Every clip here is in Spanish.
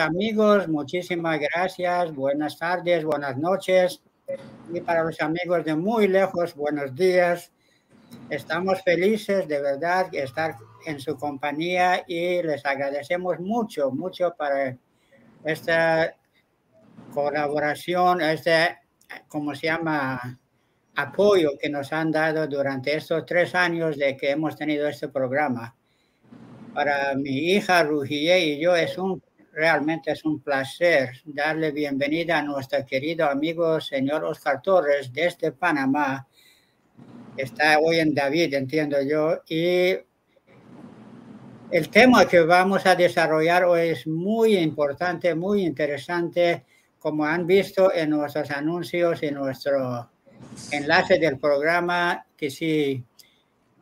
amigos, muchísimas gracias. Buenas tardes, buenas noches. Y para los amigos de muy lejos, buenos días. Estamos felices de verdad de estar en su compañía y les agradecemos mucho, mucho para esta colaboración, este, ¿cómo se llama? Apoyo que nos han dado durante estos tres años de que hemos tenido este programa. Para mi hija Rugie y yo es un realmente es un placer darle bienvenida a nuestro querido amigo señor Oscar Torres desde Panamá. Está hoy en David, entiendo yo, y el tema que vamos a desarrollar hoy es muy importante, muy interesante, como han visto en nuestros anuncios y nuestro enlace del programa, que si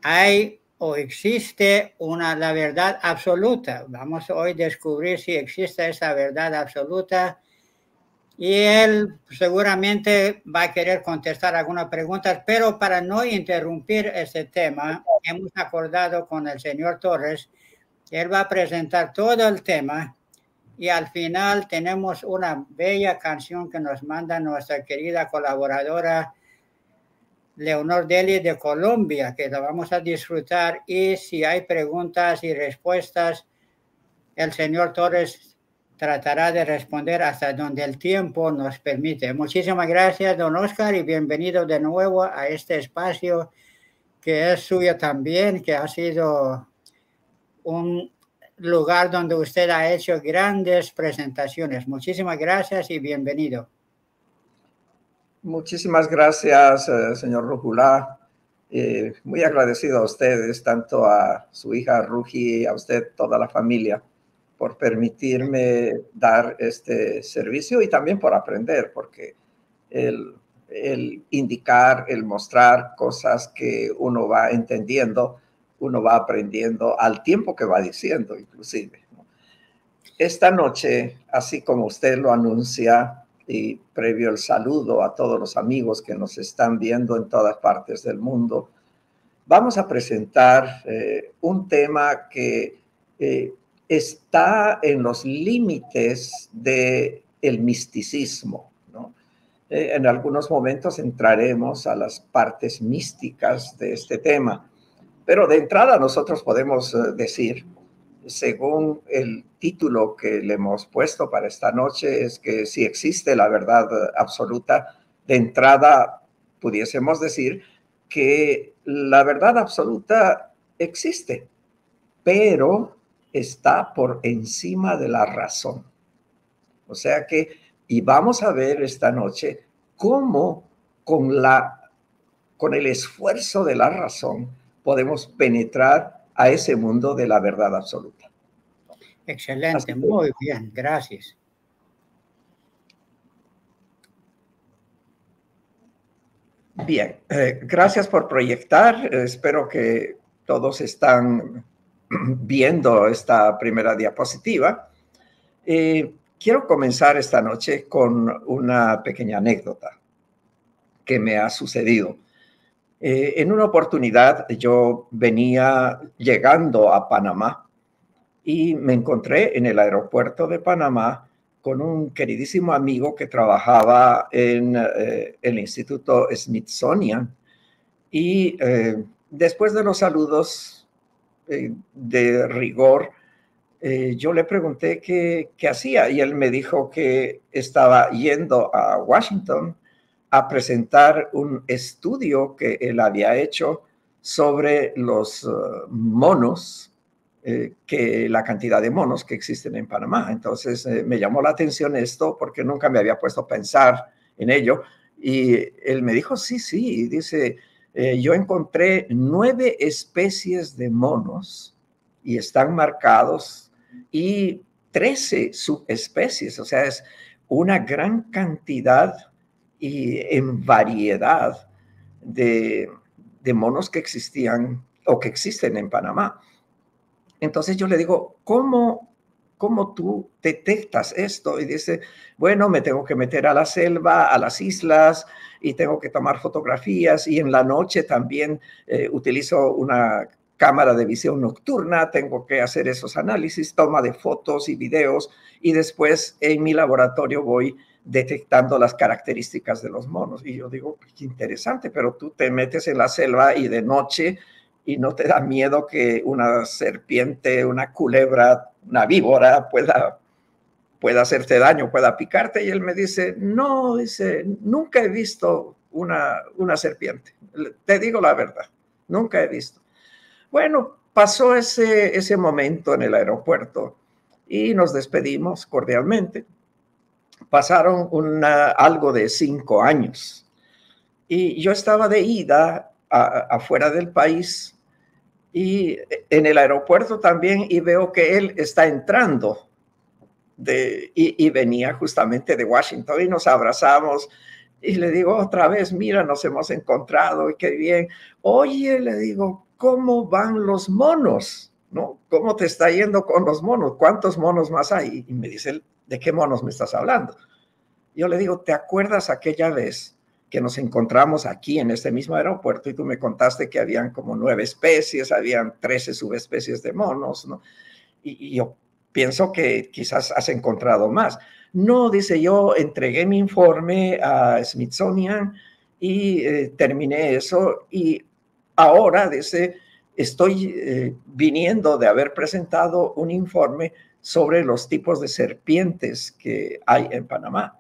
hay o existe una, la verdad absoluta. Vamos hoy a descubrir si existe esa verdad absoluta. Y él seguramente va a querer contestar algunas preguntas, pero para no interrumpir este tema, hemos acordado con el señor Torres, que él va a presentar todo el tema y al final tenemos una bella canción que nos manda nuestra querida colaboradora Leonor Deli de Colombia, que la vamos a disfrutar. Y si hay preguntas y respuestas, el señor Torres tratará de responder hasta donde el tiempo nos permite. Muchísimas gracias, don Oscar, y bienvenido de nuevo a este espacio que es suyo también, que ha sido un lugar donde usted ha hecho grandes presentaciones. Muchísimas gracias y bienvenido. Muchísimas gracias, eh, señor Rujulá. Muy agradecido a ustedes, tanto a su hija Ruji, a usted, toda la familia, por permitirme dar este servicio y también por aprender, porque el, el indicar, el mostrar cosas que uno va entendiendo, uno va aprendiendo al tiempo que va diciendo, inclusive. Esta noche, así como usted lo anuncia, y previo el saludo a todos los amigos que nos están viendo en todas partes del mundo, vamos a presentar eh, un tema que eh, está en los límites del el misticismo. ¿no? Eh, en algunos momentos entraremos a las partes místicas de este tema, pero de entrada nosotros podemos decir según el título que le hemos puesto para esta noche, es que si existe la verdad absoluta, de entrada pudiésemos decir que la verdad absoluta existe, pero está por encima de la razón. O sea que, y vamos a ver esta noche cómo con la, con el esfuerzo de la razón podemos penetrar a ese mundo de la verdad absoluta. Excelente, muy bien, gracias. Bien, eh, gracias por proyectar. espero que todos están viendo esta primera diapositiva. Eh, quiero comenzar esta noche con una pequeña anécdota que me ha sucedido. Eh, en una oportunidad yo venía llegando a Panamá y me encontré en el aeropuerto de Panamá con un queridísimo amigo que trabajaba en eh, el Instituto Smithsonian. Y eh, después de los saludos de rigor, yo le pregunté qué, qué hacía y él me dijo que estaba yendo a Washington a presentar un estudio que él había hecho sobre los uh, monos, eh, que la cantidad de monos que existen en Panamá. Entonces eh, me llamó la atención esto porque nunca me había puesto a pensar en ello. Y él me dijo, sí, sí, dice, eh, yo encontré nueve especies de monos y están marcados y trece subespecies, o sea, es una gran cantidad y en variedad de, monos que existían o que existen en Panamá. Entonces yo le digo, ¿cómo, ¿cómo tú detectas esto? Y dice, bueno, me tengo que meter a la selva, a las islas, y tengo que tomar fotografías, y en la noche también eh, utilizo una cámara de visión nocturna, tengo que hacer esos análisis, toma de fotos y videos y después en mi laboratorio voy detectando las características de los monos. Y yo digo, qué interesante, pero tú te metes en la selva y de noche y no te da miedo que una serpiente, una culebra, una víbora pueda, pueda hacerte daño, pueda picarte. Y él me dice, no, dice, nunca he visto una, una serpiente. Te digo la verdad, nunca he visto. Bueno, pasó ese, ese momento en el aeropuerto y nos despedimos cordialmente. Pasaron algo de cinco años y yo estaba de ida afuera del país y en el aeropuerto también y veo que él está entrando y, y, venía justamente de Washington y nos abrazamos y le digo otra vez, mira, nos hemos encontrado y qué bien. Oye, le digo, ¿cómo van los monos? ¿No? ¿Cómo te está yendo con los monos? ¿Cuántos monos más hay? Y me dice, ¿de qué monos me estás hablando? Yo le digo, ¿te acuerdas aquella vez que nos encontramos aquí en este mismo aeropuerto y tú me contaste que habían como nueve especies, habían trece subespecies de monos, ¿no? Y, yo pienso que quizás has encontrado más. No, dice yo, entregué mi informe a Smithsonian y eh, terminé eso y ahora, dice, estoy eh, viniendo de haber presentado un informe sobre los tipos de serpientes que hay en Panamá.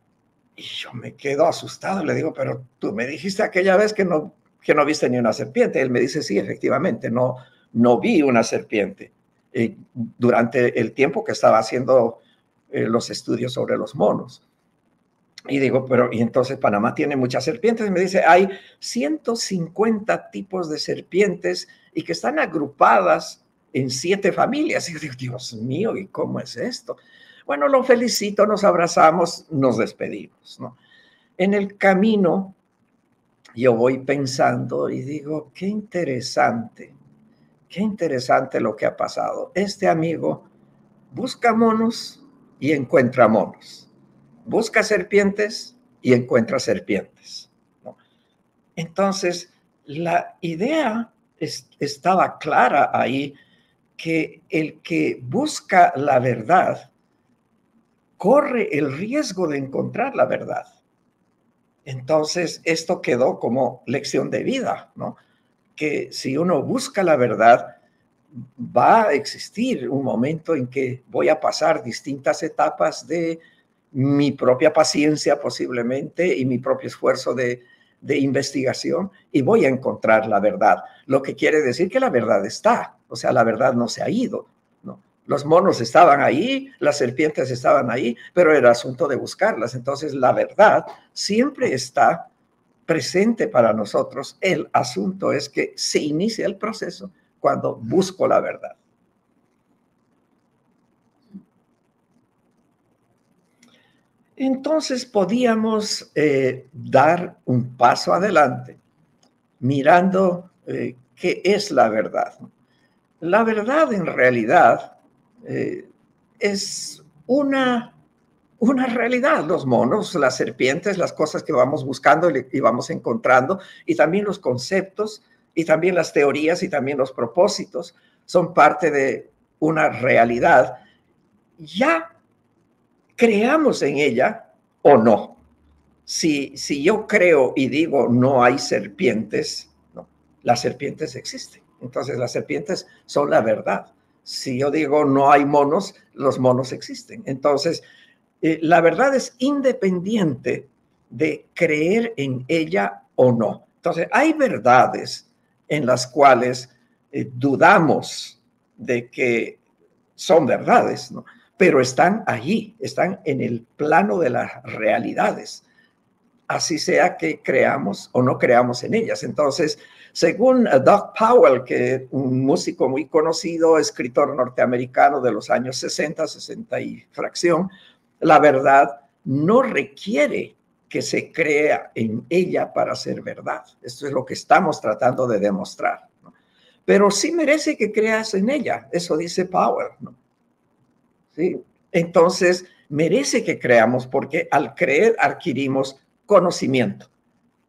Y yo me quedo asustado, le digo, pero tú me dijiste aquella vez que no, que no viste ni una serpiente. Él me dice, sí, efectivamente, no, no vi una serpiente eh, durante el tiempo que estaba haciendo eh, los estudios sobre los monos. Y digo, pero y entonces Panamá tiene muchas serpientes. Y me dice, hay 150 tipos de serpientes y que están agrupadas en siete familias. Y yo digo, Dios mío, ¿y cómo es esto? Bueno, lo felicito, nos abrazamos, nos despedimos. ¿no? En el camino, yo voy pensando y digo, qué interesante, qué interesante lo que ha pasado. Este amigo busca monos y encuentra monos busca serpientes y encuentra serpientes. Entonces, la idea estaba clara ahí que el que busca la verdad corre el riesgo de encontrar la verdad. Entonces, esto quedó como lección de vida, ¿no? Que si uno busca la verdad, va a existir un momento en que voy a pasar distintas etapas de mi propia paciencia posiblemente y mi propio esfuerzo de, investigación y voy a encontrar la verdad. Lo que quiere decir que la verdad está, o sea, la verdad no se ha ido. ¿no? Los monos estaban ahí, las serpientes estaban ahí, pero era asunto de buscarlas. Entonces, la verdad siempre está presente para nosotros. El asunto es que se inicia el proceso cuando busco la verdad. entonces podíamos eh, dar un paso adelante mirando eh, qué es la verdad. La verdad en realidad eh, es una, una realidad. Los monos, las serpientes, las cosas que vamos buscando y vamos encontrando, y también los conceptos, y también las teorías, y también los propósitos, son parte de una realidad. Ya creamos en ella o no. Si, si yo creo y digo no hay serpientes, no, las serpientes existen. Entonces las serpientes son la verdad. Si yo digo no hay monos, los monos existen. Entonces, eh, la verdad es independiente de creer en ella o no. Entonces, hay verdades en las cuales eh, dudamos de que son verdades, ¿no? pero están allí, están en el plano de las realidades, así sea que creamos o no creamos en ellas. Entonces, según Doug Powell, que un músico muy conocido, escritor norteamericano de los años 60, 60 y fracción, la verdad no requiere que se crea en ella para ser verdad. Esto es lo que estamos tratando de demostrar. Pero sí merece que creas en ella, eso dice Powell. ¿no? Entonces, merece que creamos porque al creer adquirimos conocimiento,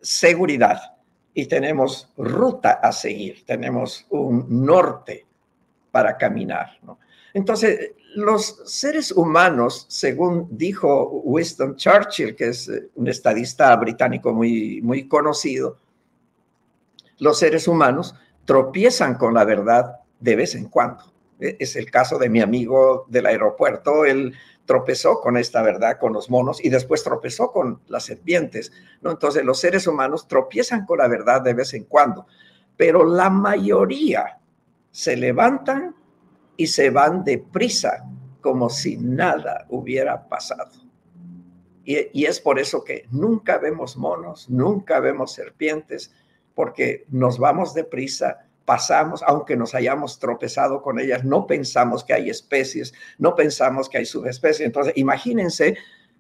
seguridad, y tenemos ruta a seguir, tenemos un norte para caminar. Entonces, los seres humanos, según dijo Winston Churchill, que es eh, un estadista británico muy, muy conocido, los seres humanos tropiezan con la verdad de vez en cuando. E, es el caso de mi amigo del aeropuerto, él tropezó con esta verdad, con los monos, y después tropezó con las serpientes. ¿no? Entonces los seres humanos tropiezan con la verdad de vez en cuando, pero la mayoría se levantan y se van deprisa, como si nada hubiera pasado. Y, y es por eso que nunca vemos monos, nunca vemos serpientes, porque nos vamos deprisa pasamos, aunque nos hayamos tropezado con ellas, no pensamos que hay especies, no pensamos que hay subespecies. Entonces, imagínense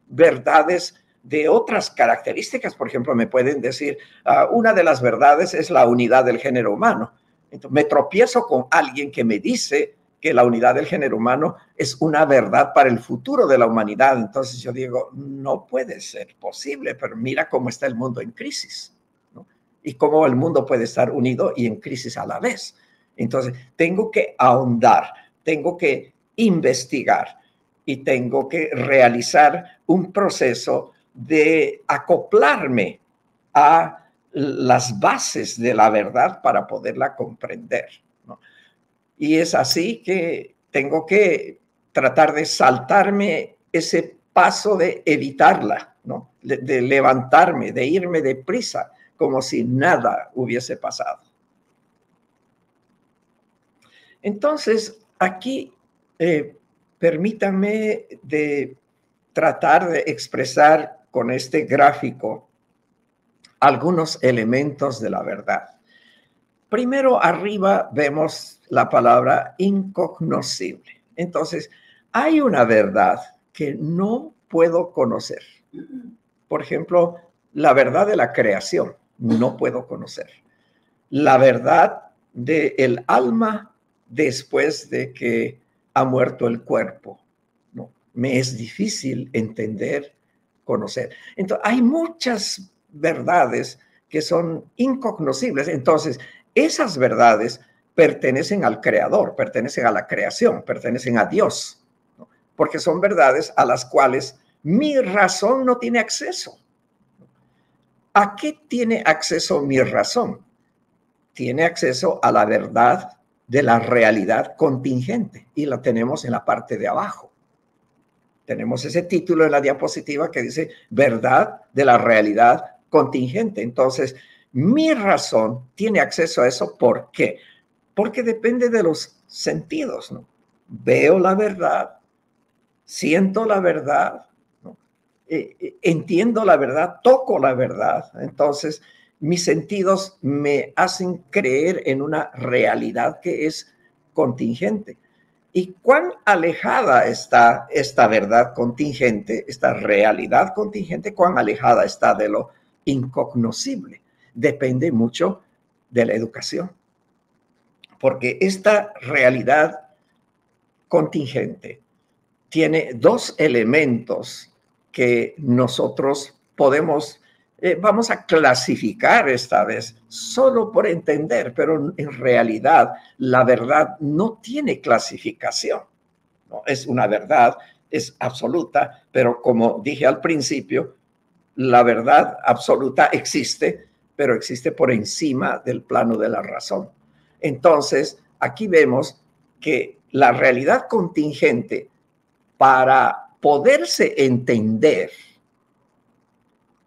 verdades de otras características. Por ejemplo, me pueden decir, ah, una de las verdades es la unidad del género humano. Entonces, me tropiezo con alguien que me dice que la unidad del género humano es una verdad para el futuro de la humanidad. Entonces yo digo, no puede ser posible, pero mira cómo está el mundo en crisis y cómo el mundo puede estar unido y en crisis a la vez. Entonces, tengo que ahondar, tengo que investigar y tengo que realizar un proceso de acoplarme a las bases de la verdad para poderla comprender. Y es así que tengo que tratar de saltarme ese paso de evitarla, ¿no? de levantarme, de irme deprisa como si nada hubiese pasado. Entonces, aquí eh, permítanme de tratar de expresar con este gráfico algunos elementos de la verdad. Primero, arriba vemos la palabra incognoscible. Entonces, hay una verdad que no puedo conocer. Por ejemplo, la verdad de la creación no puedo conocer. La verdad del el alma después de que ha muerto el cuerpo. Me es difícil entender, conocer. Entonces, hay muchas verdades que son incognoscibles. Entonces, esas verdades pertenecen al creador, pertenecen a la creación, pertenecen a Dios, porque son verdades a las cuales mi razón no tiene acceso. ¿A qué tiene acceso mi razón? Tiene acceso a la verdad de la realidad contingente y la tenemos en la parte de abajo. Tenemos ese título en la diapositiva que dice verdad de la realidad contingente. Entonces, mi razón tiene acceso a eso. ¿Por qué? Porque depende de los sentidos, ¿no? Veo la verdad, siento la verdad, eh, entiendo la verdad, toco la verdad. Entonces, mis sentidos me hacen creer en una realidad que es contingente. ¿Y cuán alejada está esta verdad contingente, esta realidad contingente, cuán alejada está de lo incognoscible? Depende mucho de la educación. Porque esta realidad contingente tiene dos elementos que nosotros podemos, eh, vamos a clasificar esta vez solo por entender, pero en realidad la verdad no tiene clasificación. ¿no? Es una verdad, es absoluta, pero como dije al principio, la verdad absoluta existe, pero existe por encima del plano de la razón. Entonces, aquí vemos que la realidad contingente para poderse entender,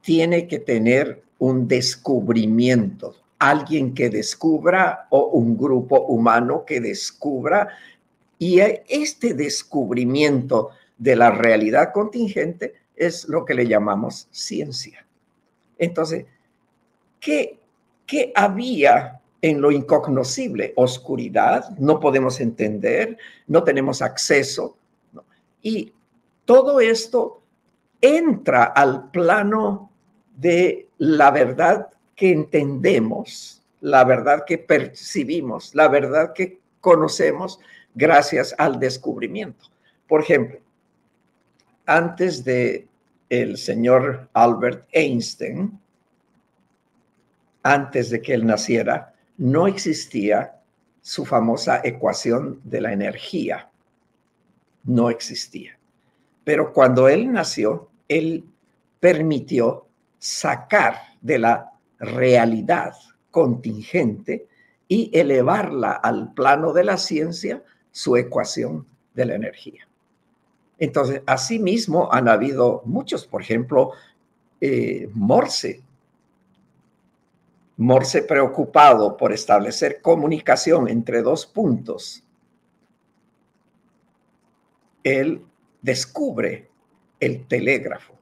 tiene que tener un descubrimiento, alguien que descubra o un grupo humano que descubra. Y este descubrimiento de la realidad contingente es lo que le llamamos ciencia. Entonces, ¿qué, qué había en lo incognoscible? Oscuridad, no podemos entender, no tenemos acceso. Y todo esto entra al plano de la verdad que entendemos, la verdad que percibimos, la verdad que conocemos gracias al descubrimiento. Por ejemplo, antes de el señor Albert Einstein, antes de que él naciera, no existía su famosa ecuación de la energía. No existía. Pero cuando él nació, él permitió sacar de la realidad contingente y elevarla al plano de la ciencia su ecuación de la energía. Entonces, asimismo han habido muchos, por ejemplo, eh, Morse. Morse preocupado por establecer comunicación entre dos puntos. Él descubre el telégrafo.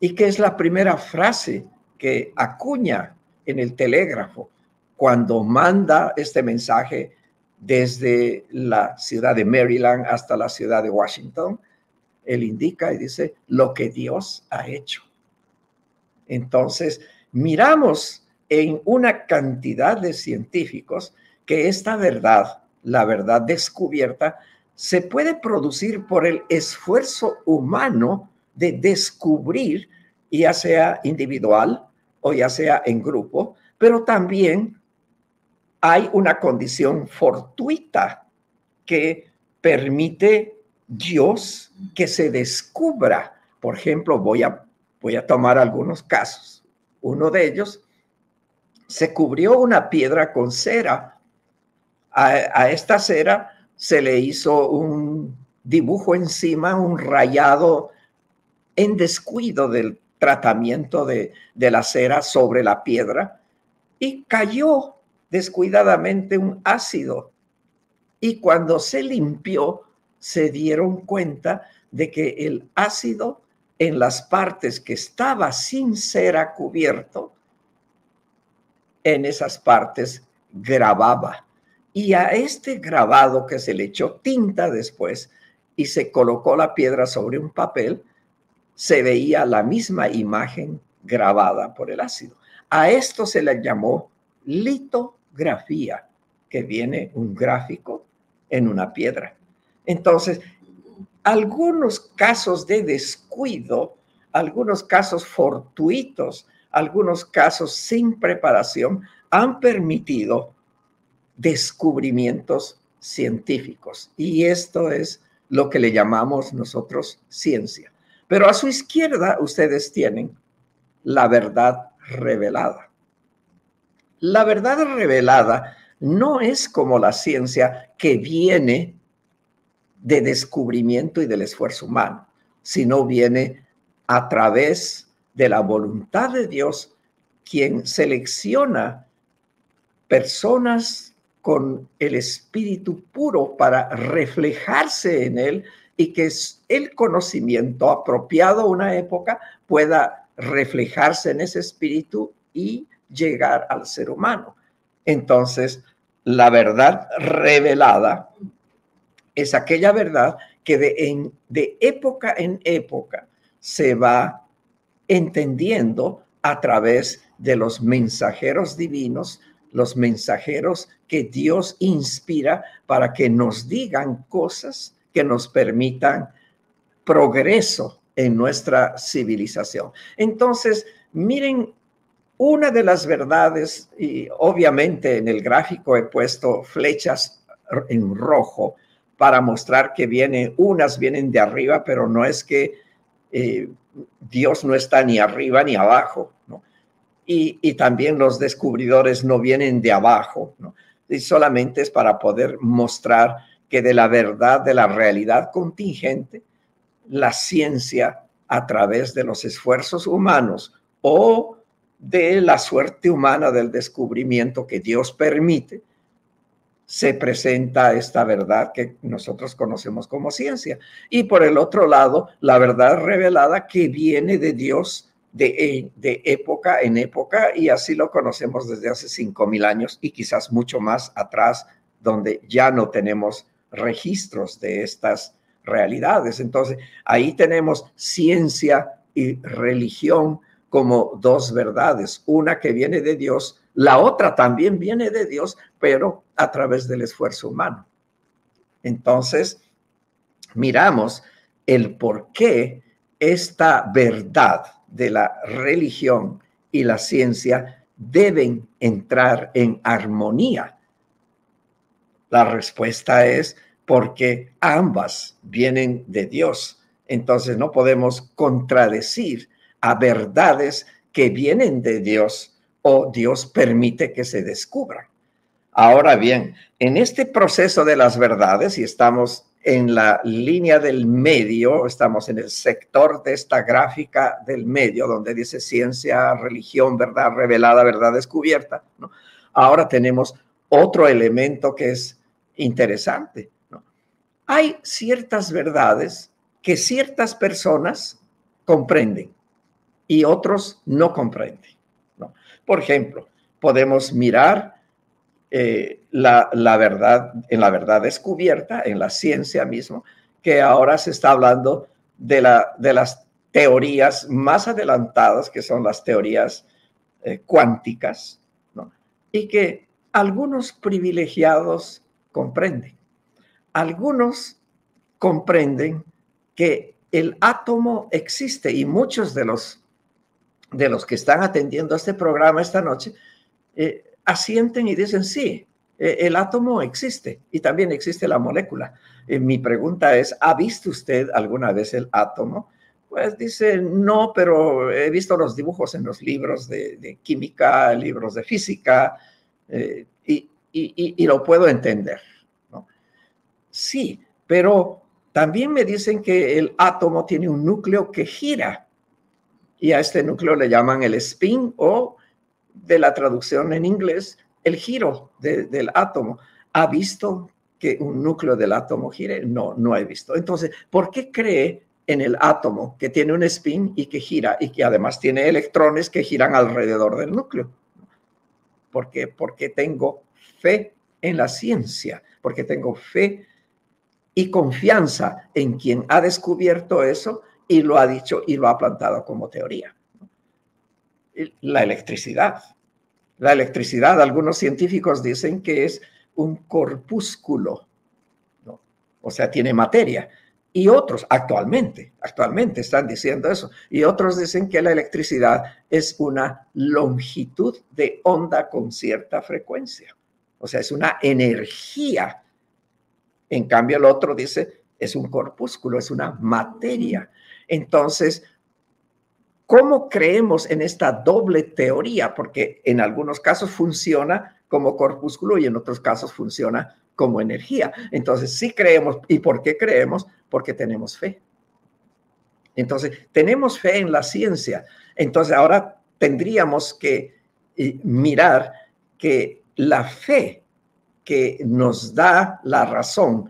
¿Y qué es la primera frase que acuña en el telégrafo cuando manda este mensaje desde la ciudad de Maryland hasta la ciudad de Washington? Él indica y dice lo que Dios ha hecho. Entonces, miramos en una cantidad de científicos que esta verdad, la verdad descubierta, se puede producir por el esfuerzo humano de descubrir, ya sea individual o ya sea en grupo, pero también hay una condición fortuita que permite Dios que se descubra. Por ejemplo, voy a, voy a tomar algunos casos. Uno de ellos, se cubrió una piedra con cera. A, esta cera se le hizo un dibujo encima, un rayado en descuido del tratamiento de, la cera sobre la piedra y cayó descuidadamente un ácido. Y cuando se limpió, se dieron cuenta de que el ácido en las partes que estaba sin cera cubierto, en esas partes grababa. Y a este grabado que se le echó tinta después y se colocó la piedra sobre un papel, se veía la misma imagen grabada por el ácido. A esto se le llamó litografía, que viene un gráfico en una piedra. Entonces, algunos casos de descuido, algunos casos fortuitos, algunos casos sin preparación han permitido descubrimientos científicos. Y esto es lo que le llamamos nosotros ciencia. Pero a su izquierda ustedes tienen la verdad revelada. La verdad revelada no es como la ciencia que viene de descubrimiento y del esfuerzo humano, sino viene a través de la voluntad de Dios, quien selecciona personas con el espíritu puro para reflejarse en él y que el conocimiento apropiado a una época pueda reflejarse en ese espíritu y llegar al ser humano. Entonces, la verdad revelada es aquella verdad que de, época en época se va entendiendo a través de los mensajeros divinos, los mensajeros que Dios inspira para que nos digan cosas que nos permitan progreso en nuestra civilización. Entonces, miren, una de las verdades, y obviamente en el gráfico he puesto flechas en rojo, para mostrar que vienen, unas vienen de arriba, pero no es que eh, Dios no está ni arriba ni abajo, ¿no? Y, también los descubridores no vienen de abajo. Y solamente es para poder mostrar que de la verdad, de la realidad contingente, la ciencia a través de los esfuerzos humanos o de la suerte humana del descubrimiento que Dios permite, se presenta esta verdad que nosotros conocemos como ciencia. Y por el otro lado, la verdad revelada que viene de Dios de, de época en época y así lo conocemos desde hace cinco mil años y quizás mucho más atrás, donde ya no tenemos registros de estas realidades. Entonces, ahí tenemos ciencia y religión como dos verdades, una que viene de Dios la otra también viene de Dios, pero a través del esfuerzo humano. Entonces, miramos el por qué esta verdad de la religión y la ciencia deben entrar en armonía? La respuesta es porque ambas vienen de Dios. Entonces no podemos contradecir a verdades que vienen de Dios o Dios permite que se descubran. Ahora bien, en este proceso de las verdades, y estamos en la línea del medio, estamos en el sector de esta gráfica del medio, donde dice ciencia, religión, verdad revelada, verdad descubierta, ahora tenemos otro elemento que es interesante. Hay ciertas verdades que ciertas personas comprenden y otros no comprenden. Por ejemplo, podemos mirar eh, la, verdad, en la verdad descubierta, en la ciencia mismo, que ahora se está hablando de, la, de las teorías más adelantadas, que son las teorías eh, cuánticas, y que algunos privilegiados comprenden. Algunos comprenden que el átomo existe y muchos de los, de los que están atendiendo este programa esta noche eh, asienten y dicen, sí, el átomo existe y también existe la molécula. Eh, mi pregunta es, ¿ha visto usted alguna vez el átomo? Pues dice, no, pero he visto los dibujos en los libros de, química, libros de física, eh, y, lo puedo entender. Sí, pero también me dicen que el átomo tiene un núcleo que gira, y a este núcleo le llaman el spin o de la traducción en inglés, el giro del átomo. ¿Ha visto que un núcleo del átomo gire? No, no he visto. Entonces, ¿por qué cree en el átomo que tiene un spin y que gira y que además tiene electrones que giran alrededor del núcleo? ¿Por qué? Porque tengo fe en la ciencia, porque tengo fe y confianza en quien ha descubierto eso y lo ha dicho y lo ha plantado como teoría la electricidad. La electricidad, algunos científicos dicen que es un corpúsculo, o sea, tiene materia. Y otros, actualmente, actualmente están diciendo eso. Y otros dicen que la electricidad es una longitud de onda con cierta frecuencia. O sea, es una energía. En cambio, el otro dice, es un corpúsculo, es una materia. Entonces, ¿Cómo creemos en esta doble teoría? Porque en algunos casos funciona como corpúsculo y en otros casos funciona como energía. Entonces, sí creemos. ¿Y por qué creemos? Porque tenemos fe. Entonces, tenemos fe en la ciencia. Entonces, ahora tendríamos que eh, mirar que la fe que nos da la razón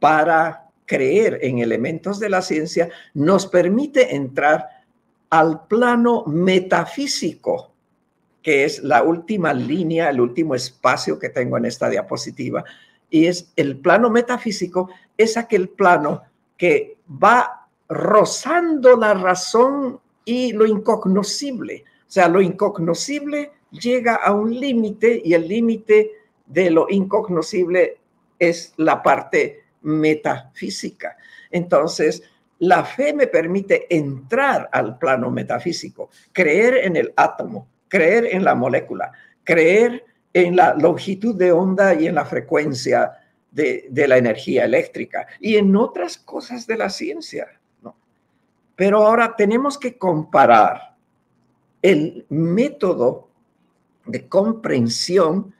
para creer en elementos de la ciencia nos permite entrar al plano metafísico, que es la última línea, el último espacio que tengo en esta diapositiva. Y es el plano metafísico, es aquel plano que va rozando la razón y lo incognoscible. O sea, lo incognoscible llega a un límite y el límite de lo incognoscible es la parte metafísica. Entonces, la fe me permite entrar al plano metafísico, creer en el átomo, creer en la molécula, creer en la longitud de onda y en la frecuencia de, la energía eléctrica y en otras cosas de la ciencia. Pero ahora tenemos que comparar el método de comprensión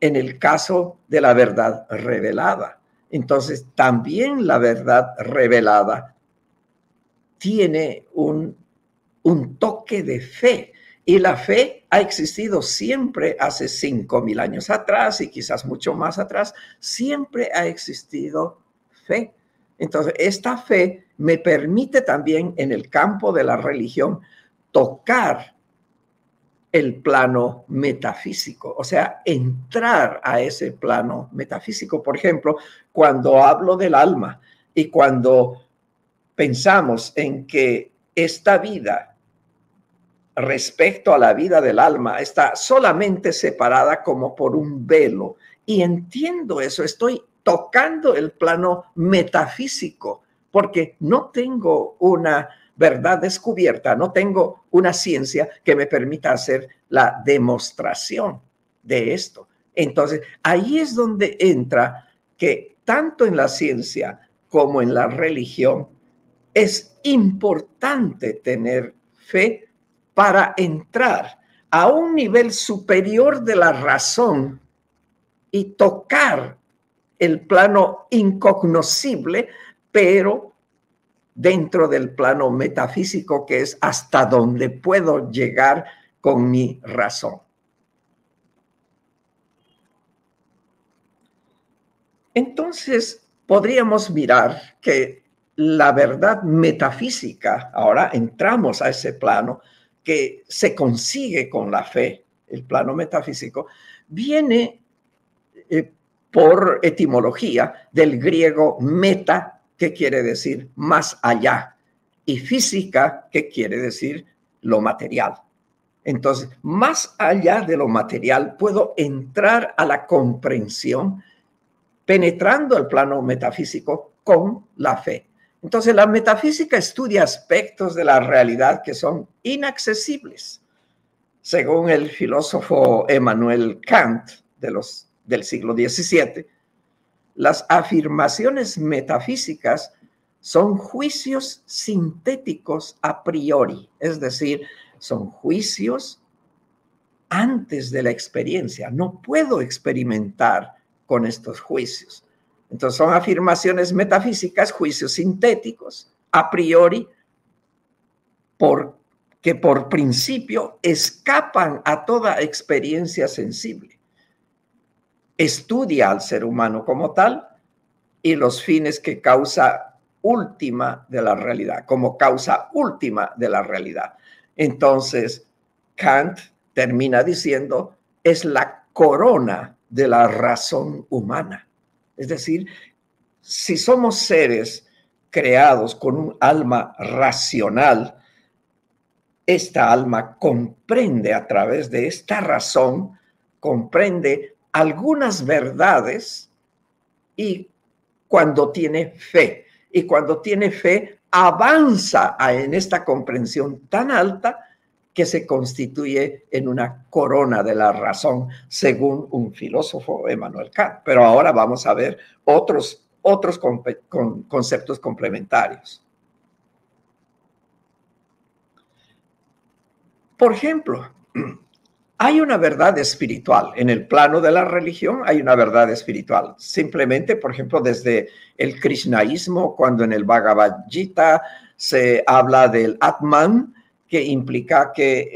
en el caso de la verdad revelada. Entonces, también la verdad revelada tiene un, toque de fe. Y la fe ha existido siempre hace cinco mil años atrás y quizás mucho más atrás. Siempre ha existido fe. Entonces, esta fe me permite también en el campo de la religión tocar el plano metafísico, o sea, entrar a ese plano metafísico. Por ejemplo, cuando hablo del alma y cuando pensamos en que esta vida respecto a la vida del alma está solamente separada como por un velo. Y entiendo eso, estoy tocando el plano metafísico, porque no tengo una verdad descubierta, no tengo una ciencia que me permita hacer la demostración de esto. Entonces, ahí es donde entra que tanto en la ciencia como en la religión es importante tener fe para entrar a un nivel superior de la razón y tocar el plano incognoscible, pero dentro del plano metafísico que es hasta donde puedo llegar con mi razón. Entonces, podríamos mirar que la verdad metafísica, ahora entramos a ese plano que se consigue con la fe, el plano metafísico, viene eh, por etimología del griego meta, que quiere decir más allá, y física, que quiere decir lo material. Entonces, más allá de lo material, puedo entrar a la comprensión penetrando el plano metafísico con la fe. Entonces, la metafísica estudia aspectos de la realidad que son inaccesibles. Según el filósofo Emmanuel Kant de los, del siglo XVII, las afirmaciones metafísicas son juicios sintéticos a priori, es decir, son juicios antes de la experiencia. No puedo experimentar con estos juicios. Entonces son afirmaciones metafísicas, juicios sintéticos, a priori, que por principio escapan a toda experiencia sensible. Estudia al ser humano como tal y los fines que causa última de la realidad, como causa última de la realidad. Entonces, Kant termina diciendo, es la corona de la razón humana. Es decir, si somos seres creados con un alma racional, esta alma comprende a través de esta razón, comprende algunas verdades y cuando tiene fe, y cuando tiene fe, avanza en esta comprensión tan alta que se constituye en una corona de la razón, según un filósofo, Emmanuel Kant. Pero ahora vamos a ver otros, otros conceptos complementarios. Por ejemplo, hay una verdad espiritual. En el plano de la religión hay una verdad espiritual. Simplemente, por ejemplo, desde el krishnaísmo, cuando en el Bhagavad Gita se habla del Atman, que implica que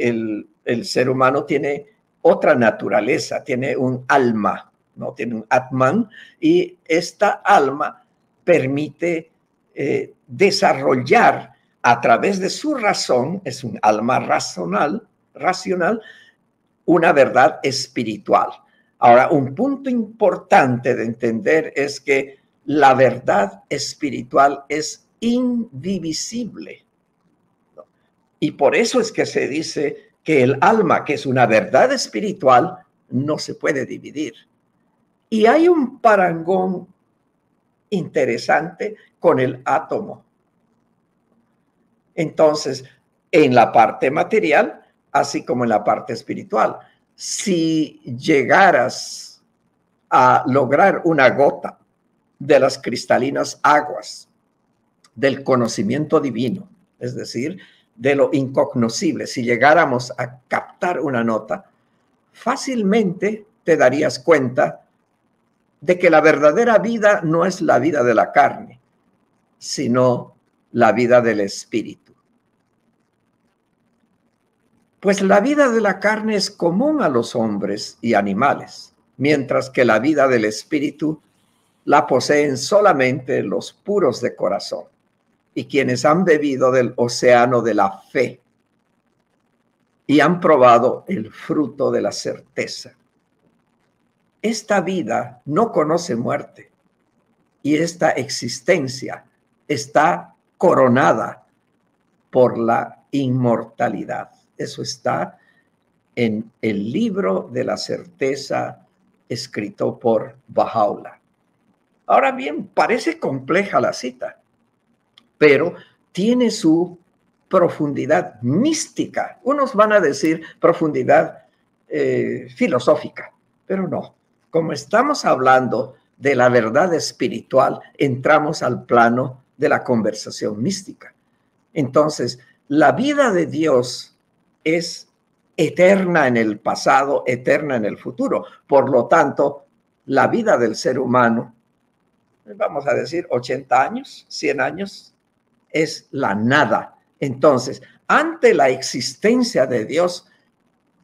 el, ser humano tiene otra naturaleza, tiene un alma, ¿no? Tiene un Atman y esta alma permite eh, desarrollar a través de su razón, es un alma racional, racional, una verdad espiritual. Ahora, un punto importante de entender es que la verdad espiritual es indivisible. Y por eso es que se dice que el alma, que es una verdad espiritual, no se puede dividir. Y hay un parangón interesante con el átomo. Entonces, en la parte material, así como en la parte espiritual, si llegaras a lograr una gota de las cristalinas aguas del conocimiento divino, es decir, de lo incognoscible, si llegáramos a captar una nota, fácilmente te darías cuenta de que la verdadera vida no es la vida de la carne, sino la vida del espíritu. Pues la vida de la carne es común a los hombres y animales, mientras que la vida del espíritu la poseen solamente los puros de corazón y quienes han bebido del océano de la fe y han probado el fruto de la certeza. Esta vida no conoce muerte y esta existencia está coronada por la inmortalidad. Eso está en el libro de la certeza escrito por Bajaula. Ahora bien, parece compleja la cita, pero tiene su profundidad mística. Unos van a decir profundidad eh, filosófica, pero no. Como estamos hablando de la verdad espiritual, entramos al plano de la conversación mística. Entonces, la vida de Dios es eterna en el pasado, eterna en el futuro. Por lo tanto, la vida del ser humano, vamos a decir 80 años, 100 años, es la nada. Entonces, ante la existencia de Dios,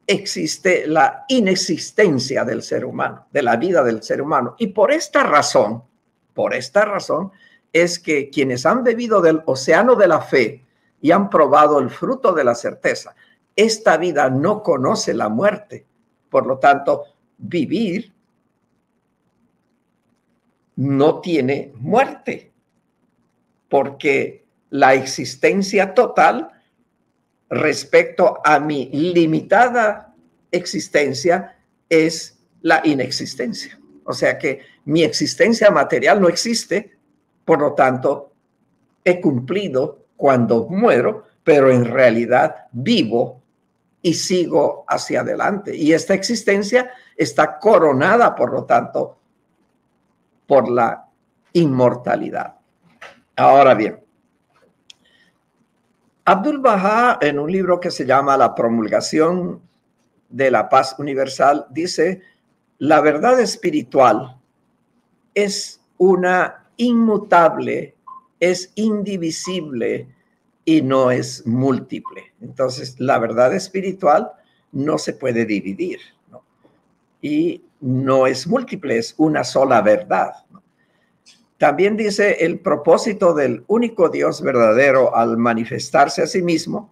existe la inexistencia del ser humano, de la vida del ser humano. Y por esta razón, por esta razón, es que quienes han bebido del océano de la fe y han probado el fruto de la certeza, esta vida no conoce la muerte. Por lo tanto, vivir no tiene muerte, porque la existencia total respecto a mi limitada existencia es la inexistencia. O sea que mi existencia material no existe, por lo tanto, he cumplido cuando muero, pero en realidad vivo y sigo hacia adelante. Y esta existencia está coronada, por lo tanto, por la inmortalidad. Ahora bien, Abdul Baha, en un libro que se llama La promulgación de la paz universal, dice, la verdad espiritual es una inmutable, es indivisible y no es múltiple. Entonces, la verdad espiritual no se puede dividir y no es múltiple, es una sola verdad. También dice el propósito del único Dios verdadero al manifestarse a sí mismo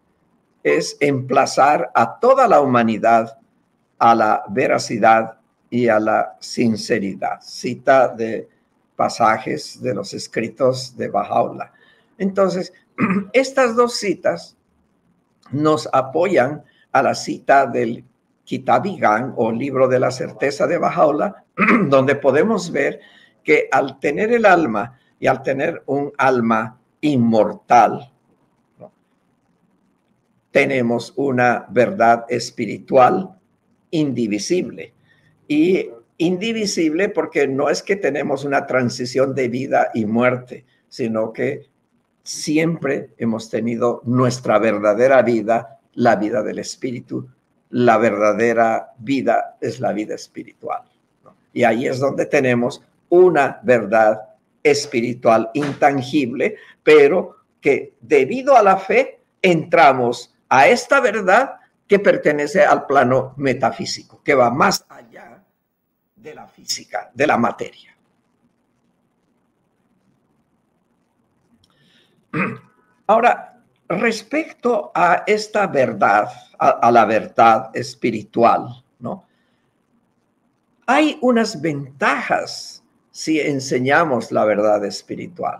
es emplazar a toda la humanidad a la veracidad y a la sinceridad. Cita de pasajes de los escritos de Bajaula. Entonces, estas dos citas nos apoyan a la cita del Kitabigan o libro de la certeza de Bajaula, donde podemos ver que al tener el alma y al tener un alma inmortal, tenemos una verdad espiritual indivisible. Y indivisible porque no es que tenemos una transición de vida y muerte, sino que siempre hemos tenido nuestra verdadera vida, la vida del espíritu. La verdadera vida es la vida espiritual. Y ahí es donde tenemos una verdad espiritual intangible, pero que debido a la fe entramos a esta verdad que pertenece al plano metafísico, que va más allá de la física, de la materia. Ahora, respecto a esta verdad, a, la verdad espiritual, ¿no? Hay unas ventajas si enseñamos la verdad espiritual,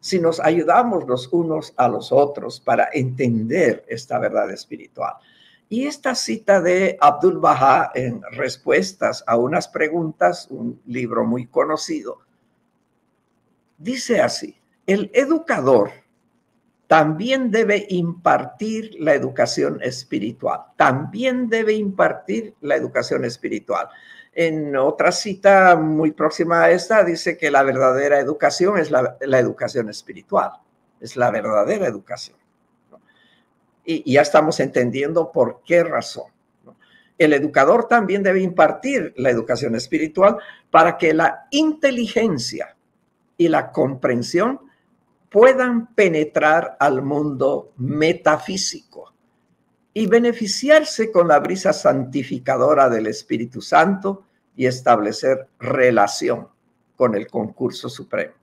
si nos ayudamos los unos a los otros para entender esta verdad espiritual. Y esta cita de Abdul Baha en respuestas a unas preguntas, un libro muy conocido, dice así, el educador también debe impartir la educación espiritual, también debe impartir la educación espiritual. En otra cita muy próxima a esta dice que la verdadera educación es la, educación espiritual, es la verdadera educación. Y, ya estamos entendiendo por qué razón. El educador también debe impartir la educación espiritual para que la inteligencia y la comprensión puedan penetrar al mundo metafísico y beneficiarse con la brisa santificadora del Espíritu Santo y establecer relación con el concurso supremo.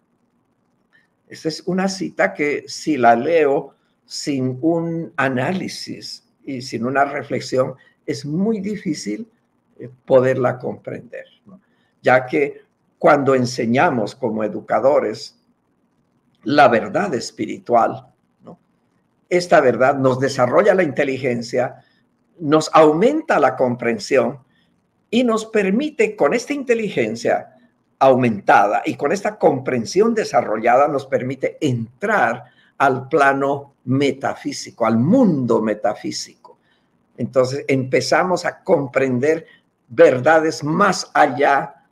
Esa es una cita que si la leo sin un análisis y sin una reflexión, es muy difícil eh, poderla comprender, ya que cuando enseñamos como educadores la verdad espiritual, esta verdad nos desarrolla la inteligencia, nos aumenta la comprensión y nos permite con esta inteligencia aumentada y con esta comprensión desarrollada nos permite entrar al plano metafísico, al mundo metafísico. Entonces empezamos a comprender verdades más allá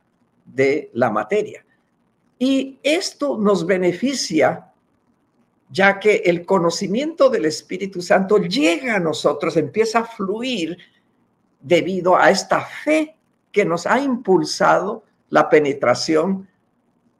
de la materia. Y esto nos beneficia ya que el conocimiento del Espíritu Santo llega a nosotros, empieza a fluir debido a esta fe que nos ha impulsado la penetración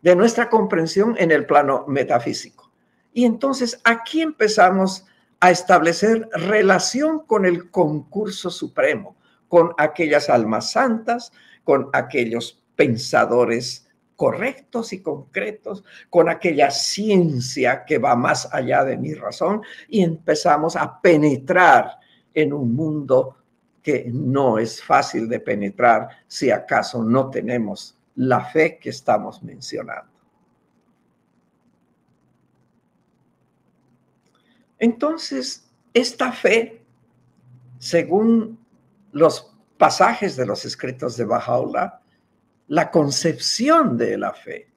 de nuestra comprensión en el plano metafísico. Y entonces aquí empezamos a establecer relación con el concurso supremo, con aquellas almas santas, con aquellos pensadores correctos y concretos, con aquella ciencia que va más allá de mi razón y empezamos a penetrar en un mundo que no es fácil de penetrar si acaso no tenemos la fe que estamos mencionando. Entonces, esta fe, según los pasajes de los escritos de Bajaula, la concepción de la fe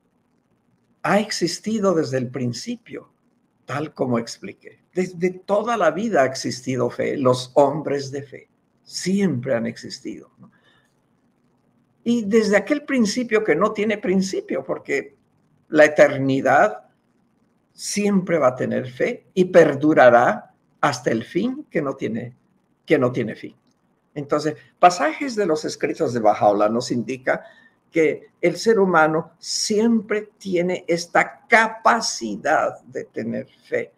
ha existido desde el principio, tal como expliqué. Desde toda la vida ha existido fe, los hombres de fe siempre han existido. Y desde aquel principio que no tiene principio, porque la eternidad siempre va a tener fe y perdurará hasta el fin que no tiene, que no tiene fin. Entonces, pasajes de los escritos de Bajaola nos indica que el ser humano siempre tiene esta capacidad de tener fe.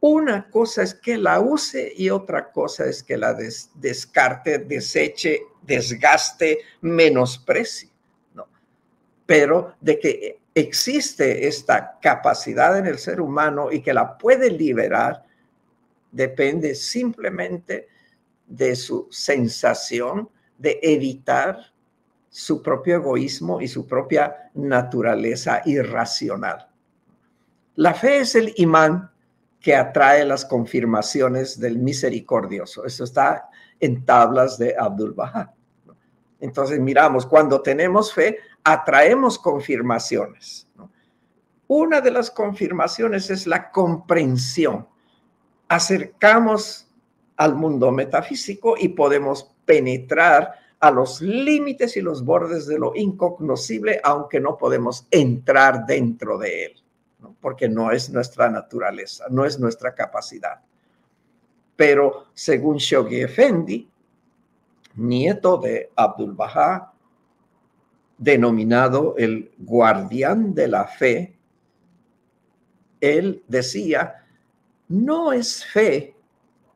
Una cosa es que la use y otra cosa es que la descarte, deseche, desgaste, menosprecie. ¿no? Pero de que existe esta capacidad en el ser humano y que la puede liberar, depende simplemente de su sensación de evitar su propio egoísmo y su propia naturaleza irracional. La fe es el imán que atrae las confirmaciones del misericordioso. Eso está en tablas de Abdul Baha. Entonces miramos, cuando tenemos fe, atraemos confirmaciones. Una de las confirmaciones es la comprensión. Acercamos al mundo metafísico y podemos penetrar a los límites y los bordes de lo incognoscible, aunque no podemos entrar dentro de él, porque no es nuestra naturaleza, no es nuestra capacidad. Pero según Shoghi Effendi, nieto de Abdul Baha, denominado el guardián de la fe, él decía, no es fe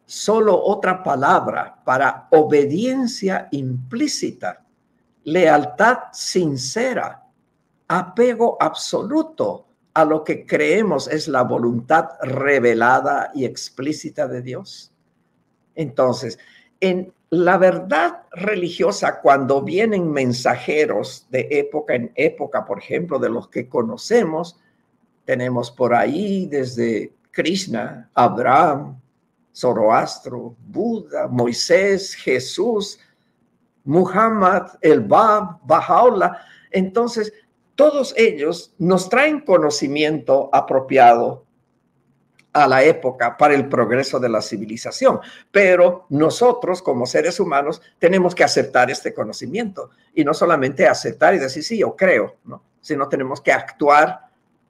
solo otra palabra para obediencia implícita, lealtad sincera, apego absoluto a lo que creemos es la voluntad revelada y explícita de Dios. Entonces, en la verdad religiosa, cuando vienen mensajeros de época en época, por ejemplo, de los que conocemos, tenemos por ahí desde Krishna, Abraham, Zoroastro, Buda, Moisés, Jesús, Muhammad, el Bab, Bahá'u'lláh. Entonces, todos ellos nos traen conocimiento apropiado a la época para el progreso de la civilización, pero nosotros como seres humanos tenemos que aceptar este conocimiento y no solamente aceptar y decir sí, yo creo, ¿no? sino tenemos que actuar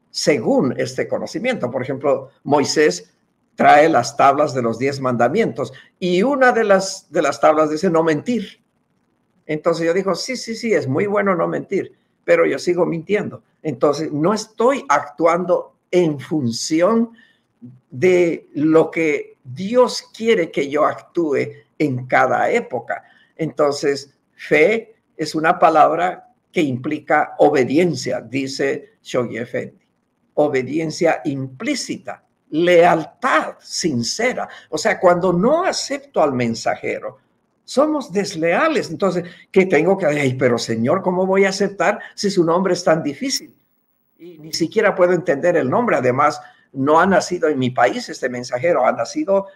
según este conocimiento. Por ejemplo, Moisés trae las tablas de los diez mandamientos y una de las, de las tablas dice no mentir. Entonces yo digo, sí, sí, sí, es muy bueno no mentir, pero yo sigo mintiendo. Entonces no estoy actuando en función de lo que Dios quiere que yo actúe en cada época. Entonces, fe es una palabra que implica obediencia, dice Shoghi Effendi. Obediencia implícita lealtad sincera. O sea, cuando no acepto al mensajero, somos desleales. Entonces, ¿qué tengo que decir? Pero Señor, ¿cómo voy a aceptar si su nombre es tan difícil? Y ni siquiera puedo entender el nombre. Además, no ha nacido en mi país este mensajero, ha nacido,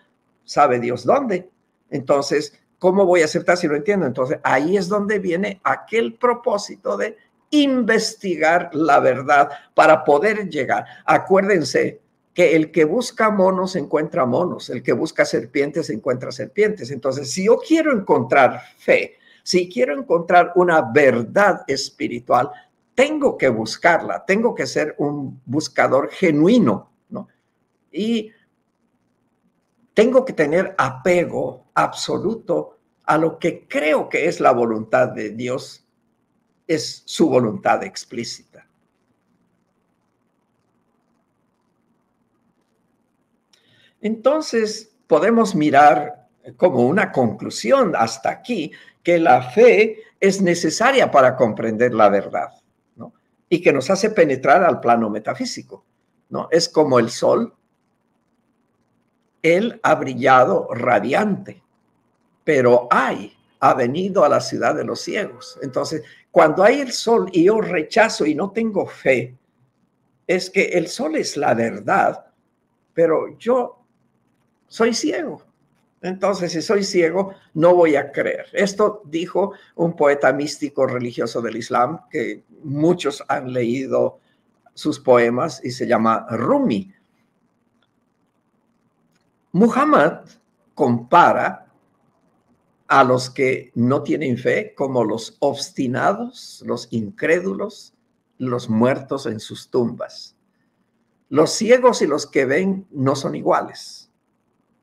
sabe Dios dónde. Entonces, ¿cómo voy a aceptar si lo entiendo? Entonces, ahí es donde viene aquel propósito de investigar la verdad para poder llegar. Acuérdense, que el que busca monos encuentra monos, el que busca serpientes encuentra serpientes. Entonces, si yo quiero encontrar fe, si quiero encontrar una verdad espiritual, tengo que buscarla, tengo que ser un buscador genuino, ¿no? Y tengo que tener apego absoluto a lo que creo que es la voluntad de Dios, es su voluntad explícita. Entonces, podemos mirar como una conclusión hasta aquí que la fe es necesaria para comprender la verdad, ¿no? Y que nos hace penetrar al plano metafísico, ¿no? Es como el sol. Él ha brillado radiante, pero hay, ha venido a la ciudad de los ciegos. Entonces, cuando hay el sol y yo rechazo y no tengo fe, es que el sol es la verdad, pero yo soy ciego. Entonces, si soy ciego, no voy a creer. Esto dijo un poeta místico religioso del Islam, que muchos han leído sus poemas y se llama Rumi. Muhammad compara a los que no tienen fe como los obstinados, los incrédulos, los muertos en sus tumbas. Los ciegos y los que ven no son iguales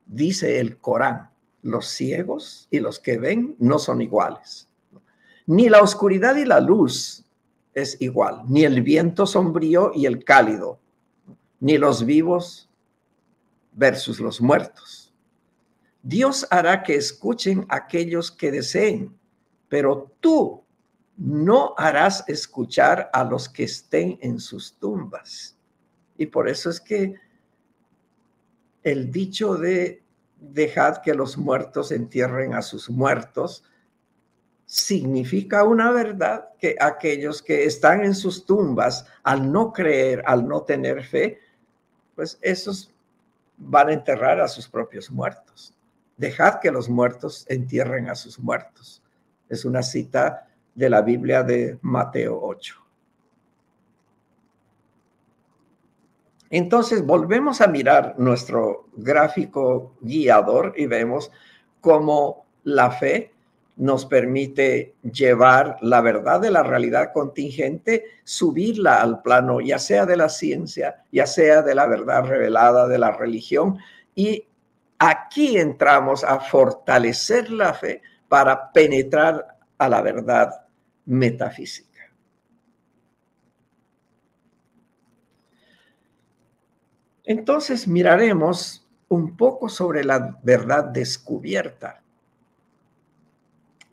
dice el Corán, los ciegos y los que ven no son iguales. Ni la oscuridad y la luz es igual, ni el viento sombrío y el cálido, ni los vivos versus los muertos. Dios hará que escuchen aquellos que deseen, pero tú no harás escuchar a los que estén en sus tumbas. Y por eso es que el dicho de dejad que los muertos entierren a sus muertos significa una verdad que aquellos que están en sus tumbas al no creer, al no tener fe, pues esos van a enterrar a sus propios muertos. Dejad que los muertos entierren a sus muertos. Es una cita de la Biblia de Mateo 8. Entonces volvemos a mirar nuestro gráfico guiador y vemos cómo la fe nos permite llevar la verdad de la realidad contingente, subirla al plano, ya sea de la ciencia, ya sea de la verdad revelada de la religión. Y aquí entramos a fortalecer la fe para penetrar a la verdad metafísica. Entonces miraremos un poco sobre la verdad descubierta.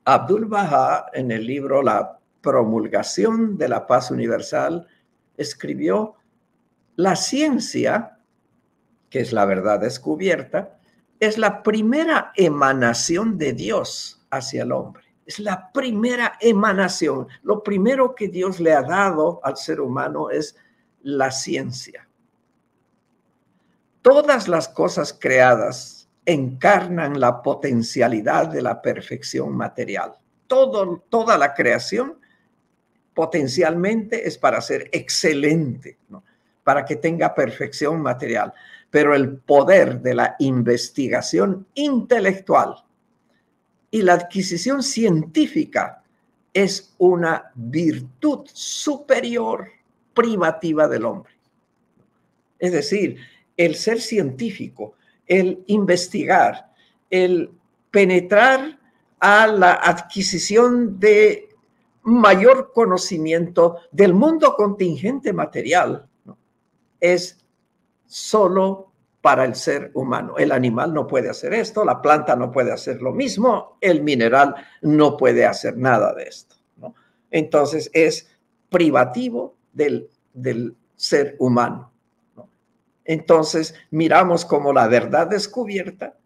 Abdul Baha, en el libro La promulgación de la paz universal, escribió, la ciencia, que es la verdad descubierta, es la primera emanación de Dios hacia el hombre. Es la primera emanación. Lo primero que Dios le ha dado al ser humano es la ciencia. Todas las cosas creadas encarnan la potencialidad de la perfección material. Todo, toda la creación potencialmente es para ser excelente, para que tenga perfección material. Pero el poder de la investigación intelectual y la adquisición científica es una virtud superior privativa del hombre. Es decir, el ser científico, el investigar, el penetrar a la adquisición de mayor conocimiento del mundo contingente material, es solo para el ser humano. El animal no puede hacer esto, la planta no puede hacer lo mismo, el mineral no puede hacer nada de esto. Entonces es privativo del, del ser humano. Entonces miramos como la verdad descubierta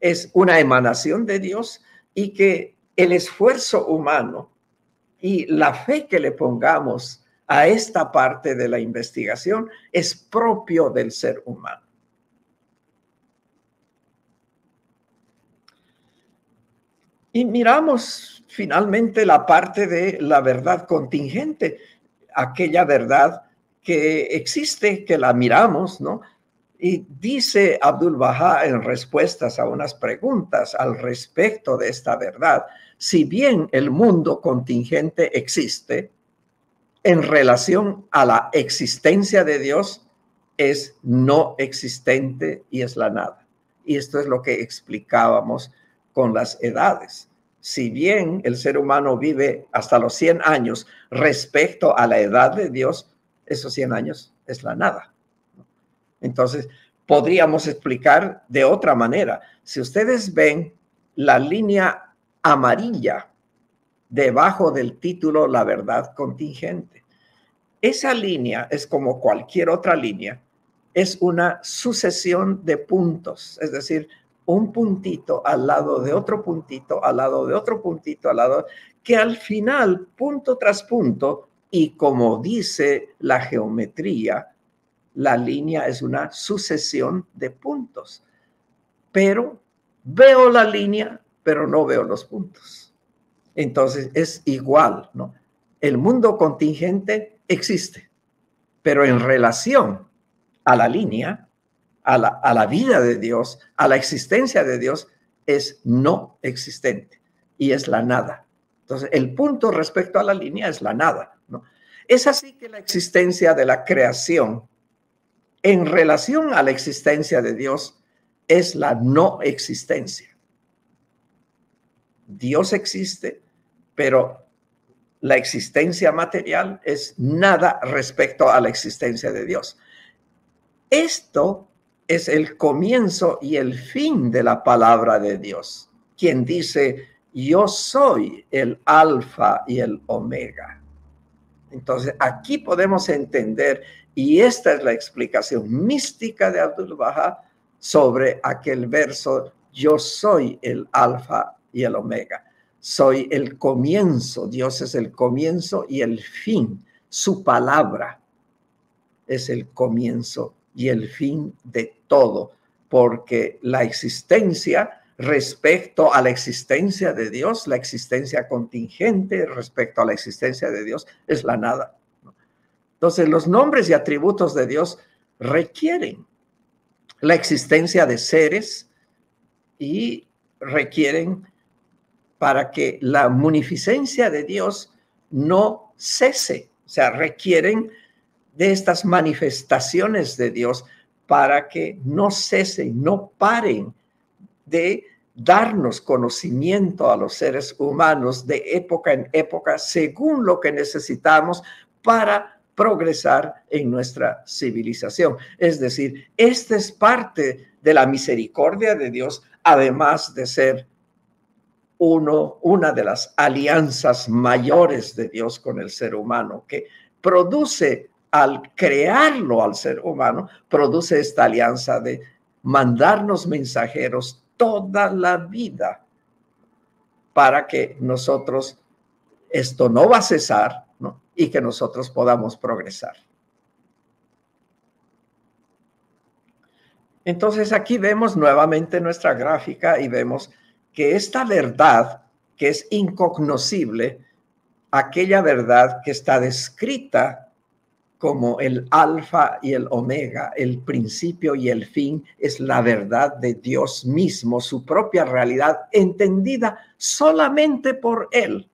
es una emanación de Dios y que el esfuerzo humano y la fe que le pongamos a esta parte de la investigación es propio del ser humano. Y miramos finalmente la parte de la verdad contingente, aquella verdad que existe, que la miramos, ¿no? Y dice Abdul Baha en respuestas a unas preguntas al respecto de esta verdad, si bien el mundo contingente existe, en relación a la existencia de Dios, es no existente y es la nada. Y esto es lo que explicábamos con las edades. Si bien el ser humano vive hasta los 100 años respecto a la edad de Dios, esos 100 años es la nada. Entonces, podríamos explicar de otra manera. Si ustedes ven la línea amarilla debajo del título La verdad contingente, esa línea es como cualquier otra línea, es una sucesión de puntos, es decir, un puntito al lado de otro puntito, al lado de otro puntito, al lado, que al final, punto tras punto, y como dice la geometría, la línea es una sucesión de puntos. Pero veo la línea, pero no veo los puntos. Entonces es igual, ¿no? El mundo contingente existe, pero en relación a la línea, a la, vida de Dios, a la existencia de Dios, es no existente y es la nada. Entonces, el punto respecto a la línea es la nada. Es así que la existencia de la creación en relación a la existencia de Dios es la no existencia. Dios existe, pero la existencia material es nada respecto a la existencia de Dios. Esto es el comienzo y el fin de la palabra de Dios, quien dice, yo soy el alfa y el omega. Entonces, aquí podemos entender y esta es la explicación mística de Abdul Baha sobre aquel verso, yo soy el alfa y el omega. Soy el comienzo, Dios es el comienzo y el fin. Su palabra es el comienzo y el fin de todo, porque la existencia respecto a la existencia de Dios, la existencia contingente respecto a la existencia de Dios es la nada. Entonces, los nombres y atributos de Dios requieren la existencia de seres y requieren para que la munificencia de Dios no cese, o sea, requieren de estas manifestaciones de Dios para que no cesen, no paren de darnos conocimiento a los seres humanos de época en época según lo que necesitamos para progresar en nuestra civilización. Es decir, esta es parte de la misericordia de Dios, además de ser uno, una de las alianzas mayores de Dios con el ser humano, que produce al crearlo al ser humano, produce esta alianza de mandarnos mensajeros toda la vida para que nosotros, esto no va a cesar, y que nosotros podamos progresar. Entonces aquí vemos nuevamente nuestra gráfica y vemos que esta verdad que es incognoscible, aquella verdad que está descrita como el alfa y el omega, el principio y el fin, es la verdad de Dios mismo, su propia realidad, entendida solamente por Él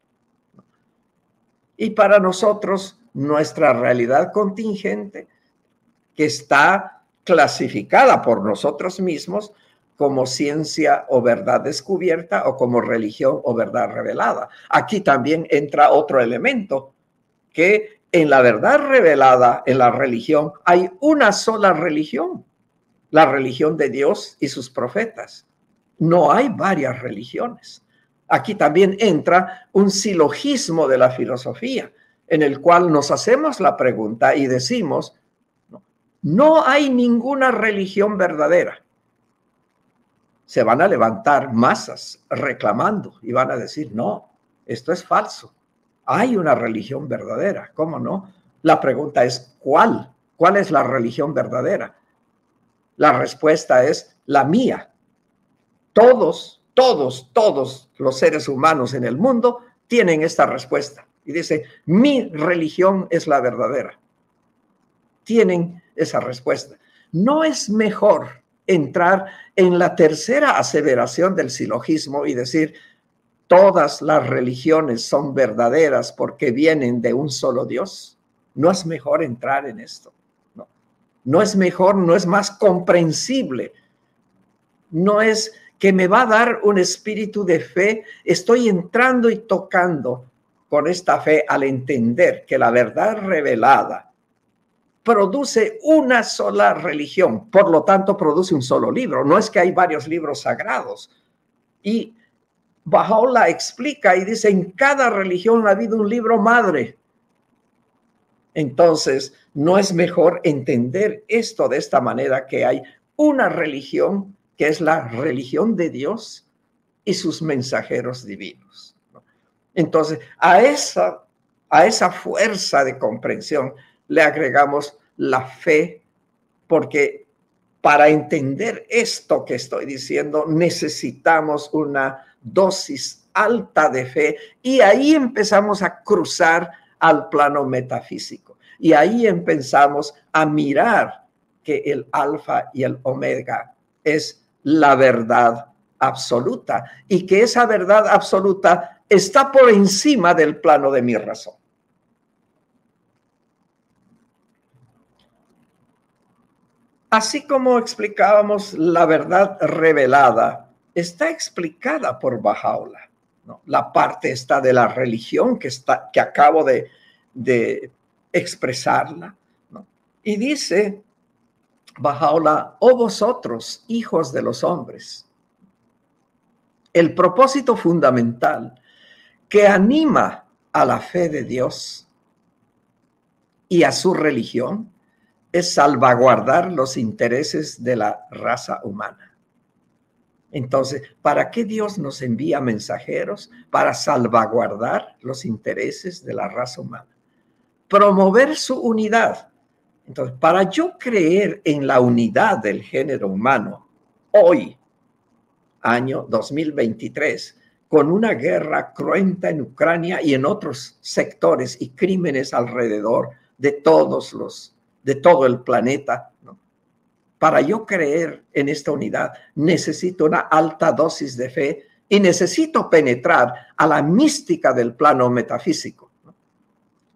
y para nosotros nuestra realidad contingente, que está clasificada por nosotros mismos como ciencia o verdad descubierta o como religión o verdad revelada. Aquí también entra otro elemento, que en la verdad revelada, en la religión, hay una sola religión, la religión de Dios y sus profetas. No hay varias religiones aquí también entra un silogismo de la filosofía, en el cual nos hacemos la pregunta y decimos, no, hay ninguna religión verdadera. Se van a levantar masas reclamando y van a decir, no, esto es falso. Hay una religión verdadera, ¿cómo no? La pregunta es, ¿cuál? ¿Cuál es la religión verdadera? La respuesta es la mía. Todos todos, todos los seres humanos en el mundo tienen esta respuesta. Y dice, mi religión es la verdadera. Tienen esa respuesta. no es mejor entrar en la tercera aseveración del silogismo y decir, todas las religiones son verdaderas porque vienen de un solo Dios. No es mejor entrar en esto. No, no es mejor, no es más comprensible. No es que me va a dar un espíritu de fe. Estoy entrando y tocando con esta fe al entender que la verdad revelada produce una sola religión, por lo tanto produce un solo libro. No es que hay varios libros sagrados. Y Bajaola explica y dice, en cada religión ha habido un libro madre. Entonces, no es mejor entender esto de esta manera, que hay una religión que es la religión de Dios y sus mensajeros divinos. Entonces, a esa, a esa fuerza de comprensión le agregamos la fe, porque para entender esto que estoy diciendo necesitamos una dosis alta de fe y ahí empezamos a cruzar al plano metafísico y ahí empezamos a mirar que el alfa y el omega es la verdad absoluta y que esa verdad absoluta está por encima del plano de mi razón. Así como explicábamos la verdad revelada, está explicada por Bajaola. La parte está de la religión que, está, que acabo de, expresarla. Y dice Bajaola, oh vosotros, hijos de los hombres, el propósito fundamental que anima a la fe de Dios y a su religión es salvaguardar los intereses de la raza humana. Entonces, ¿para qué Dios nos envía mensajeros? Para salvaguardar los intereses de la raza humana. Promover su unidad. Entonces, para yo creer en la unidad del género humano, hoy, año 2023, con una guerra cruenta en Ucrania y en otros sectores y crímenes alrededor de todos los de todo el planeta. Para yo creer en esta unidad, necesito una alta dosis de fe y necesito penetrar a la mística del plano metafísico.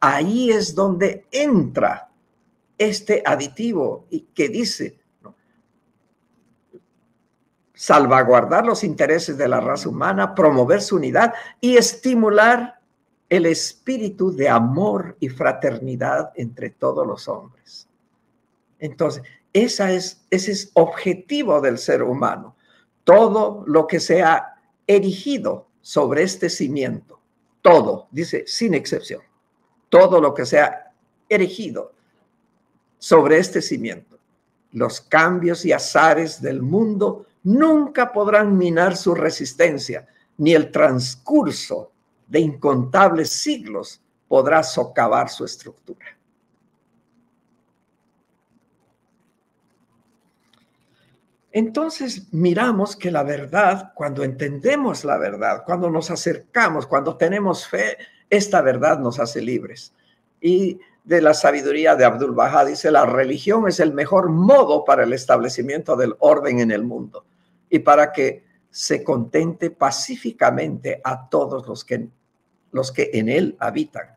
Ahí es donde entra este aditivo y que dice salvaguardar los intereses de la raza humana, promover su unidad y estimular el espíritu de amor y fraternidad entre todos los hombres. Entonces, esa es, ese es objetivo del ser humano. Todo lo que sea erigido sobre este cimiento, todo, dice sin excepción, todo lo que sea erigido sobre este cimiento, los cambios y azares del mundo nunca podrán minar su resistencia, ni el transcurso de incontables siglos podrá socavar su estructura. Entonces miramos que la verdad, cuando entendemos la verdad, cuando nos acercamos, cuando tenemos fe, esta verdad nos hace libres. Y de la sabiduría de Abdul Baha dice, la religión es el mejor modo para el establecimiento del orden en el mundo y para que se contente pacíficamente a todos los que, los que en él habitan.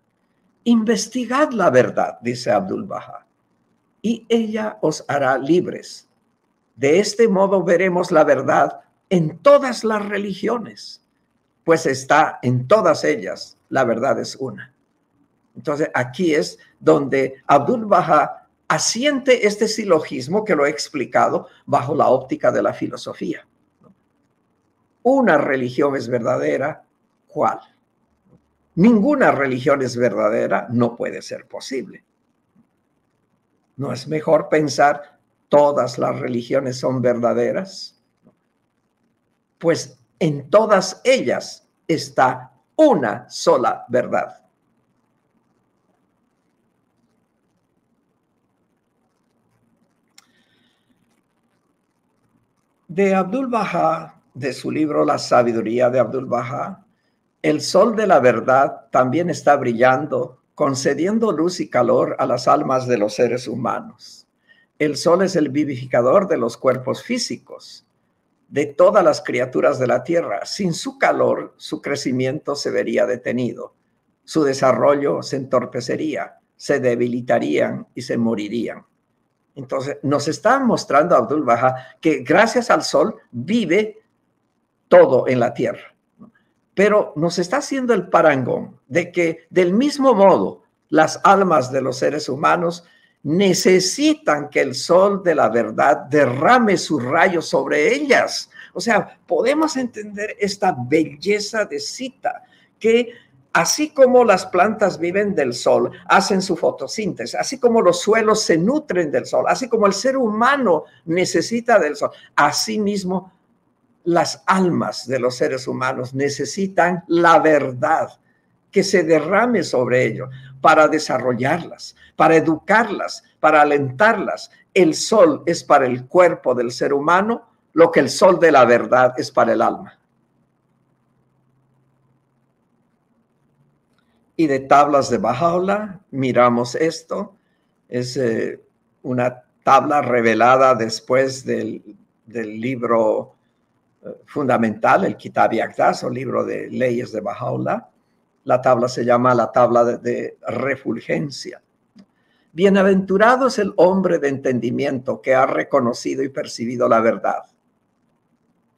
Investigad la verdad, dice Abdul Baha, y ella os hará libres. De este modo veremos la verdad en todas las religiones, pues está en todas ellas, la verdad es una. Entonces aquí es donde Abdul Baha asiente este silogismo que lo he explicado bajo la óptica de la filosofía una religión es verdadera, ¿cuál? Ninguna religión es verdadera, no puede ser posible. ¿No es mejor pensar todas las religiones son verdaderas? Pues en todas ellas está una sola verdad. De Abdul Baha de su libro La sabiduría de Abdul Baha, el sol de la verdad también está brillando, concediendo luz y calor a las almas de los seres humanos. El sol es el vivificador de los cuerpos físicos, de todas las criaturas de la tierra. Sin su calor, su crecimiento se vería detenido, su desarrollo se entorpecería, se debilitarían y se morirían. Entonces, nos está mostrando Abdul Baha que gracias al sol vive todo en la tierra. Pero nos está haciendo el parangón de que del mismo modo las almas de los seres humanos necesitan que el sol de la verdad derrame sus rayos sobre ellas. O sea, podemos entender esta belleza de cita que así como las plantas viven del sol, hacen su fotosíntesis, así como los suelos se nutren del sol, así como el ser humano necesita del sol, así mismo las almas de los seres humanos necesitan la verdad que se derrame sobre ellos para desarrollarlas, para educarlas, para alentarlas. El sol es para el cuerpo del ser humano lo que el sol de la verdad es para el alma. Y de tablas de Bajaola miramos esto. Es eh, una tabla revelada después del, libro eh, fundamental, el Kitab Yagdas, o libro de leyes de Bajaola la tabla se llama la tabla de, refulgencia. Bienaventurado es el hombre de entendimiento que ha reconocido y percibido la verdad.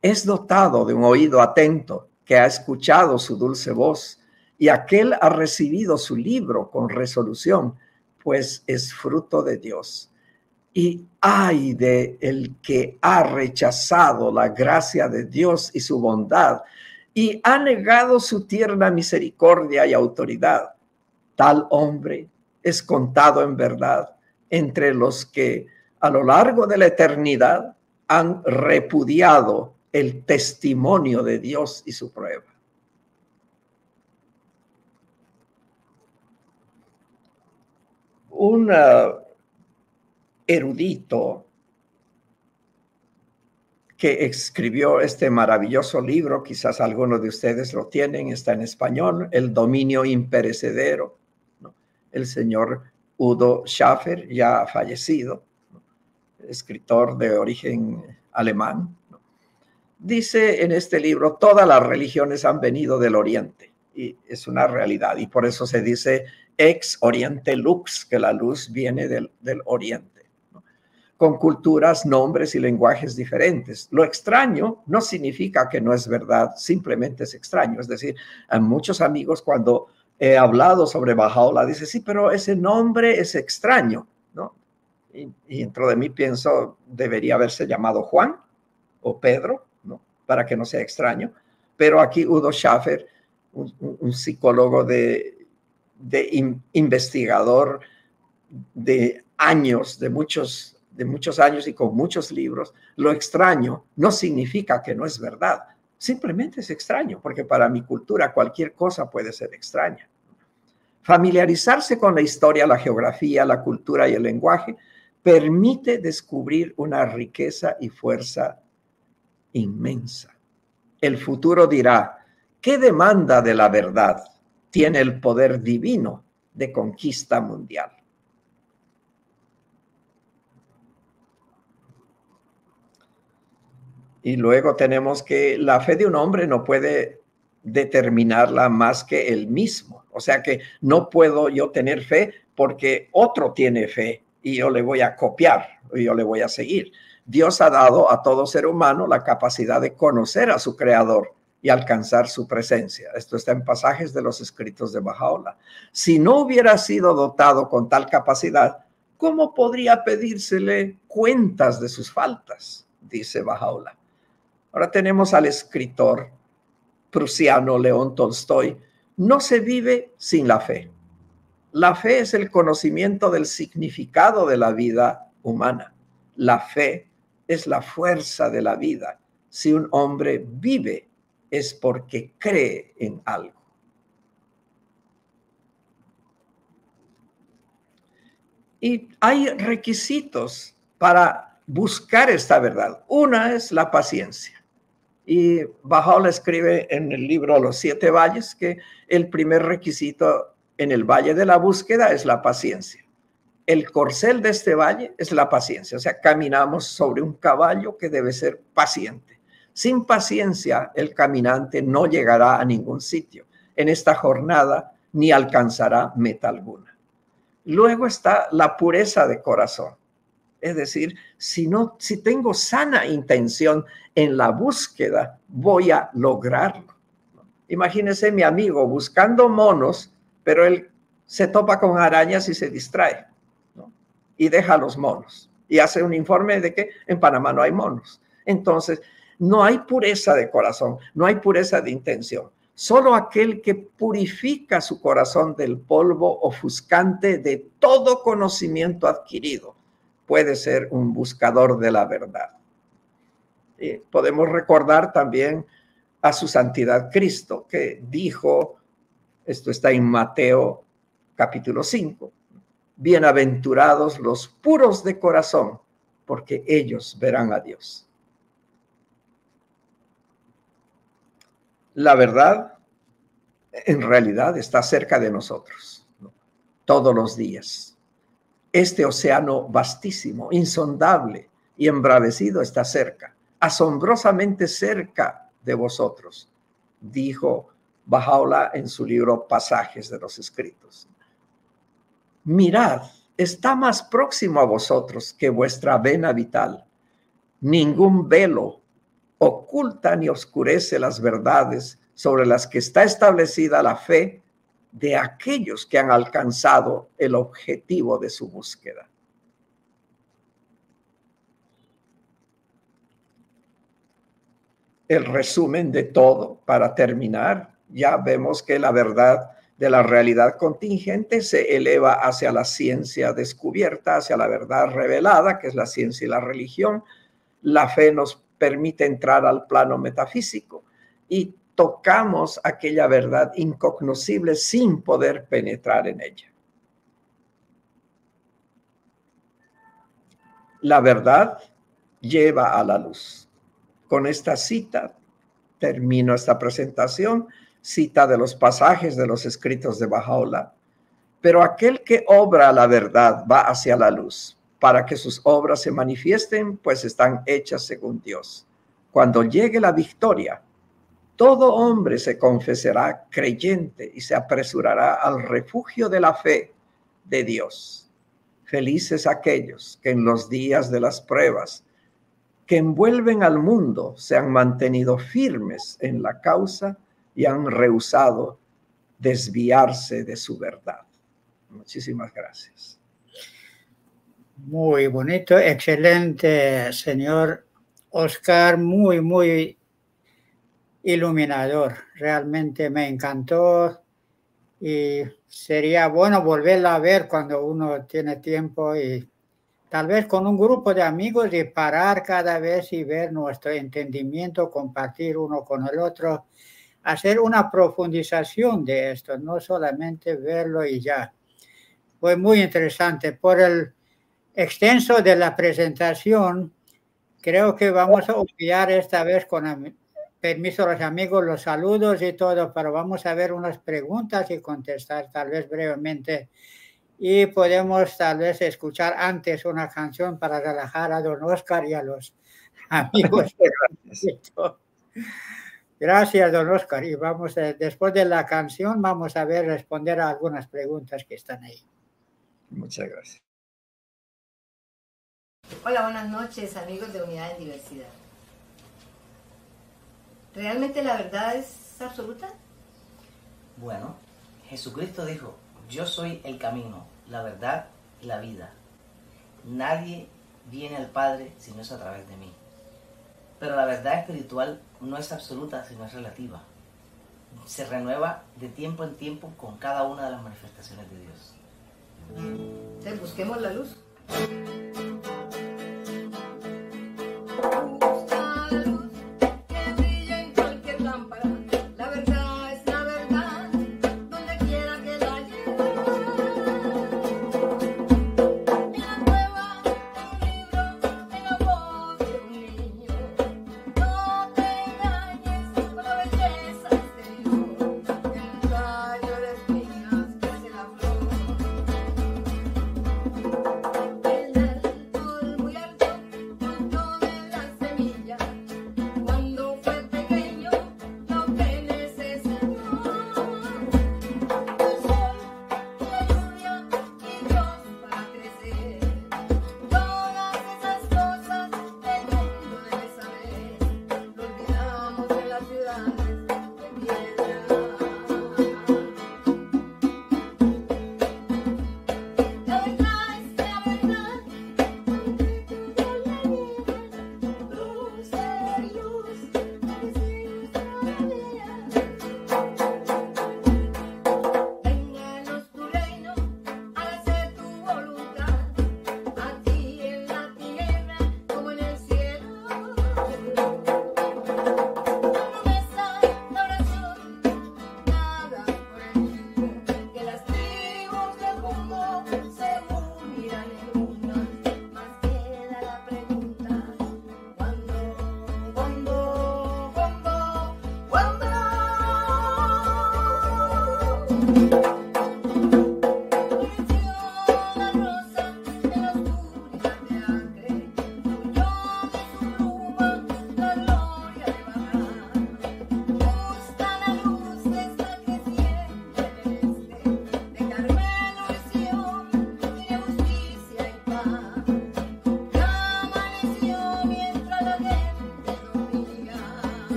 Es dotado de un oído atento que ha escuchado su dulce voz y aquel ha recibido su libro con resolución, pues es fruto de Dios. Y ay de el que ha rechazado la gracia de Dios y su bondad y ha negado su tierna misericordia y autoridad. Tal hombre es contado en verdad entre los que a lo largo de la eternidad han repudiado el testimonio de Dios y su prueba. Un erudito que escribió este maravilloso libro, quizás algunos de ustedes lo tienen, está en español, El dominio imperecedero, el señor Udo Schaffer, ya fallecido, escritor de origen alemán. Dice en este libro, todas las religiones han venido del oriente, y es una realidad, y por eso se dice ex oriente lux, que la luz viene del, del oriente con culturas, nombres y lenguajes diferentes. Lo extraño no significa que no es verdad, simplemente es extraño. Es decir, a muchos amigos cuando he hablado sobre Bajaola dicen, sí, pero ese nombre es extraño, ¿no? Y, dentro de mí pienso, debería haberse llamado Juan o Pedro, ¿no? Para que no sea extraño. Pero aquí Udo Schaffer, un, psicólogo de, de investigador de años, de muchos de muchos años y con muchos libros, lo extraño no significa que no es verdad. Simplemente es extraño, porque para mi cultura cualquier cosa puede ser extraña. Familiarizarse con la historia, la geografía, la cultura y el lenguaje permite descubrir una riqueza y fuerza inmensa. El futuro dirá, ¿qué demanda de la verdad tiene el poder divino de conquista mundial? Y luego tenemos que la fe de un hombre no puede determinarla más que él mismo. O sea que no puedo yo tener fe porque otro tiene fe y yo le voy a copiar y yo le voy a seguir. Dios ha dado a todo ser humano la capacidad de conocer a su creador y alcanzar su presencia. Esto está en pasajes de los escritos de Bajaola. Si no hubiera sido dotado con tal capacidad, ¿cómo podría pedírsele cuentas de sus faltas? Dice Bajaola. Ahora tenemos al escritor prusiano León Tolstoy. No se vive sin la fe. La fe es el conocimiento del significado de la vida humana. La fe es la fuerza de la vida. Si un hombre vive es porque cree en algo. Y hay requisitos para buscar esta verdad. Una es la paciencia. Y Bajaola escribe en el libro Los Siete Valles que el primer requisito en el Valle de la Búsqueda es la paciencia. el corcel de este valle es la paciencia, o sea, caminamos sobre un caballo que debe ser paciente. Sin paciencia, el caminante no llegará a ningún sitio en esta jornada ni alcanzará meta alguna. Luego está la pureza de corazón. Es decir, si no si tengo sana intención en la búsqueda, voy a lograrlo. Imagínese mi amigo buscando monos, pero él se topa con arañas y se distrae y deja los monos y hace un informe de que en Panamá no hay monos. Entonces, no hay pureza de corazón, no hay pureza de intención. Solo aquel que purifica su corazón del polvo ofuscante de todo conocimiento adquirido puede ser un buscador de la verdad. Y podemos recordar también a su santidad Cristo, que dijo, esto está en Mateo capítulo 5, bienaventurados los puros de corazón, porque ellos verán a Dios. La verdad, en realidad, está cerca de nosotros, todos los días. Este océano vastísimo, insondable y embravecido está cerca, asombrosamente cerca de vosotros, dijo Bajaola en su libro Pasajes de los Escritos mirad, está más próximo a vosotros que vuestra vena vital. Ningún velo oculta ni oscurece las verdades sobre las que está establecida la fe de aquellos que han alcanzado el objetivo de su búsqueda. El resumen de todo, para terminar, ya vemos que la verdad de la realidad contingente se eleva hacia la ciencia descubierta, hacia la verdad revelada, que es la ciencia y la religión. La fe nos permite entrar al plano metafísico y tocamos aquella verdad incognoscible sin poder penetrar en ella. La verdad lleva a la luz. Con esta cita termino esta presentación cita de los pasajes de los escritos de Bajaola. Pero aquel que obra la verdad va hacia la luz, para que sus obras se manifiesten, pues están hechas según Dios. Cuando llegue la victoria, todo hombre se confesará creyente y se apresurará al refugio de la fe de Dios. Felices aquellos que en los días de las pruebas que envuelven al mundo se han mantenido firmes en la causa y han rehusado desviarse de su verdad. Muchísimas gracias. Muy bonito, excelente, señor Oscar, muy, muy iluminador. Realmente me encantó y sería bueno volverla a ver cuando uno tiene tiempo y tal vez con un grupo de amigos y parar cada vez y ver nuestro entendimiento, compartir uno con el otro hacer una profundización de esto, no solamente verlo y ya. Fue muy interesante. Por el extenso de la presentación, creo que vamos a obviar esta vez con permiso de los amigos los saludos y todo, pero vamos a ver unas preguntas y contestar tal vez brevemente. Y podemos tal vez escuchar antes una canción para relajar a don Oscar y a los amigos. Gracias, don Oscar. Y vamos, después de la canción, vamos a ver responder a algunas preguntas que están ahí. Muchas gracias. Hola, buenas noches, amigos de Unidad en Diversidad. ¿Realmente la verdad es absoluta? Bueno, Jesucristo dijo, yo soy el camino, la verdad y la vida. Nadie viene al Padre si no es a través de mí. Pero la verdad espiritual no es absoluta, sino es relativa. Se renueva de tiempo en tiempo con cada una de las manifestaciones de Dios. Entonces busquemos la luz.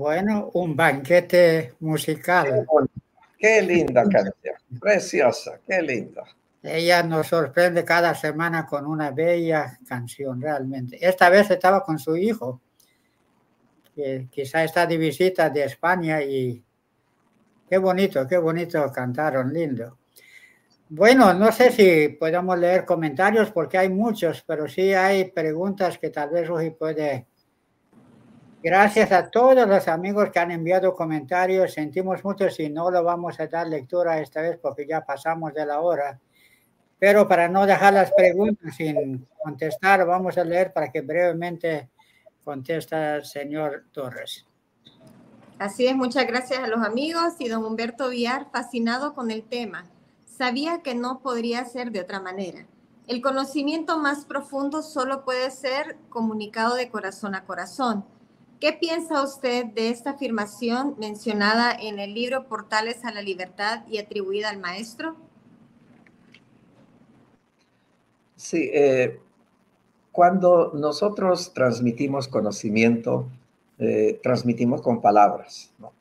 Bueno, un banquete musical. Qué, linda canción, preciosa, qué linda. Ella nos sorprende cada semana con una bella canción, realmente. Esta vez estaba con su hijo, que quizá está de visita de España y qué bonito, qué bonito cantaron, lindo. Bueno, no sé si podemos leer comentarios porque hay muchos, pero sí hay preguntas que tal vez Rugi puede Gracias a todos los amigos que han enviado comentarios. Sentimos mucho si no lo vamos a dar lectura esta vez porque ya pasamos de la hora. Pero para no dejar las preguntas sin contestar, vamos a leer para que brevemente contesta el señor Torres. Así es, muchas gracias a los amigos y don Humberto Villar, fascinado con el tema. Sabía que no podría ser de otra manera. El conocimiento más profundo solo puede ser comunicado de corazón a corazón ¿Qué piensa usted de esta afirmación mencionada en el libro Portales a la Libertad y atribuida al maestro? Sí, eh, cuando nosotros transmitimos conocimiento, eh, transmitimos con palabras, ¿no?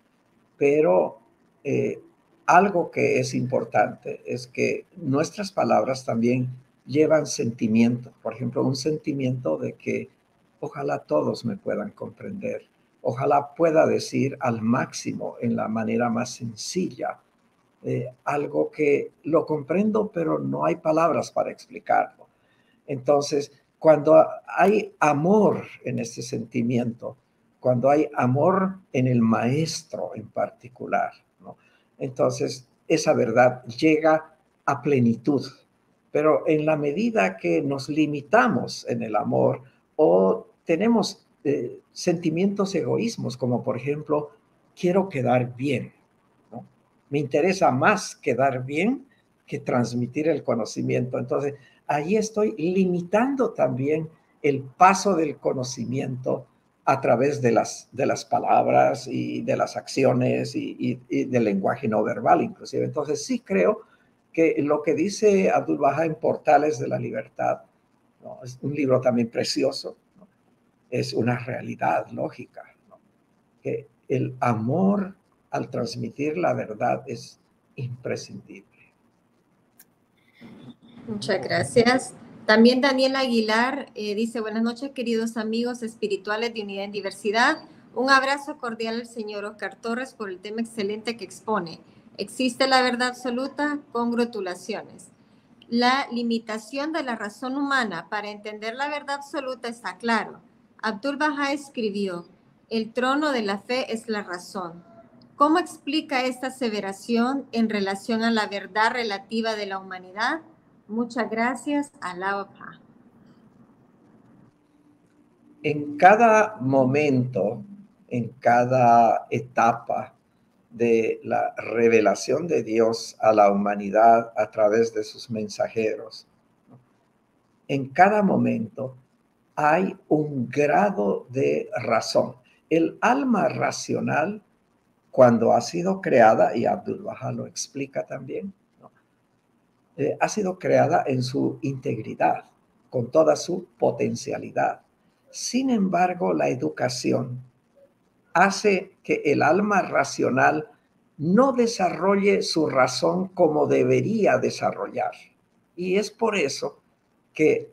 pero eh, algo que es importante es que nuestras palabras también llevan sentimiento, por ejemplo, un sentimiento de que Ojalá todos me puedan comprender. Ojalá pueda decir al máximo, en la manera más sencilla, eh, algo que lo comprendo, pero no hay palabras para explicarlo. Entonces, cuando hay amor en este sentimiento, cuando hay amor en el maestro en particular, entonces esa verdad llega a plenitud. Pero en la medida que nos limitamos en el amor o tenemos eh, sentimientos egoísmos, como por ejemplo, quiero quedar bien. Me interesa más quedar bien que transmitir el conocimiento. Entonces, ahí estoy limitando también el paso del conocimiento a través de las, de las palabras y de las acciones y, del lenguaje no verbal inclusive. Entonces sí creo que lo que dice Abdul Baha en Portales de la Libertad, es un libro también precioso, es una realidad lógica, que el amor al transmitir la verdad es imprescindible. Muchas gracias. También Daniel Aguilar eh, dice, buenas noches queridos amigos espirituales de Unidad en Diversidad. Un abrazo cordial al señor Oscar Torres por el tema excelente que expone. ¿Existe la verdad absoluta? Congratulaciones. La limitación de la razón humana para entender la verdad absoluta está claro Abdul Baha escribió, el trono de la fe es la razón. ¿Cómo explica esta aseveración en relación a la verdad relativa de la humanidad? Muchas gracias, Allah En cada momento, en cada etapa de la revelación de Dios a la humanidad a través de sus mensajeros, en cada momento hay un grado de razón. El alma racional, cuando ha sido creada, y Abdul Baha lo explica también, eh, ha sido creada en su integridad, con toda su potencialidad. Sin embargo, la educación hace que el alma racional no desarrolle su razón como debería desarrollar. Y es por eso que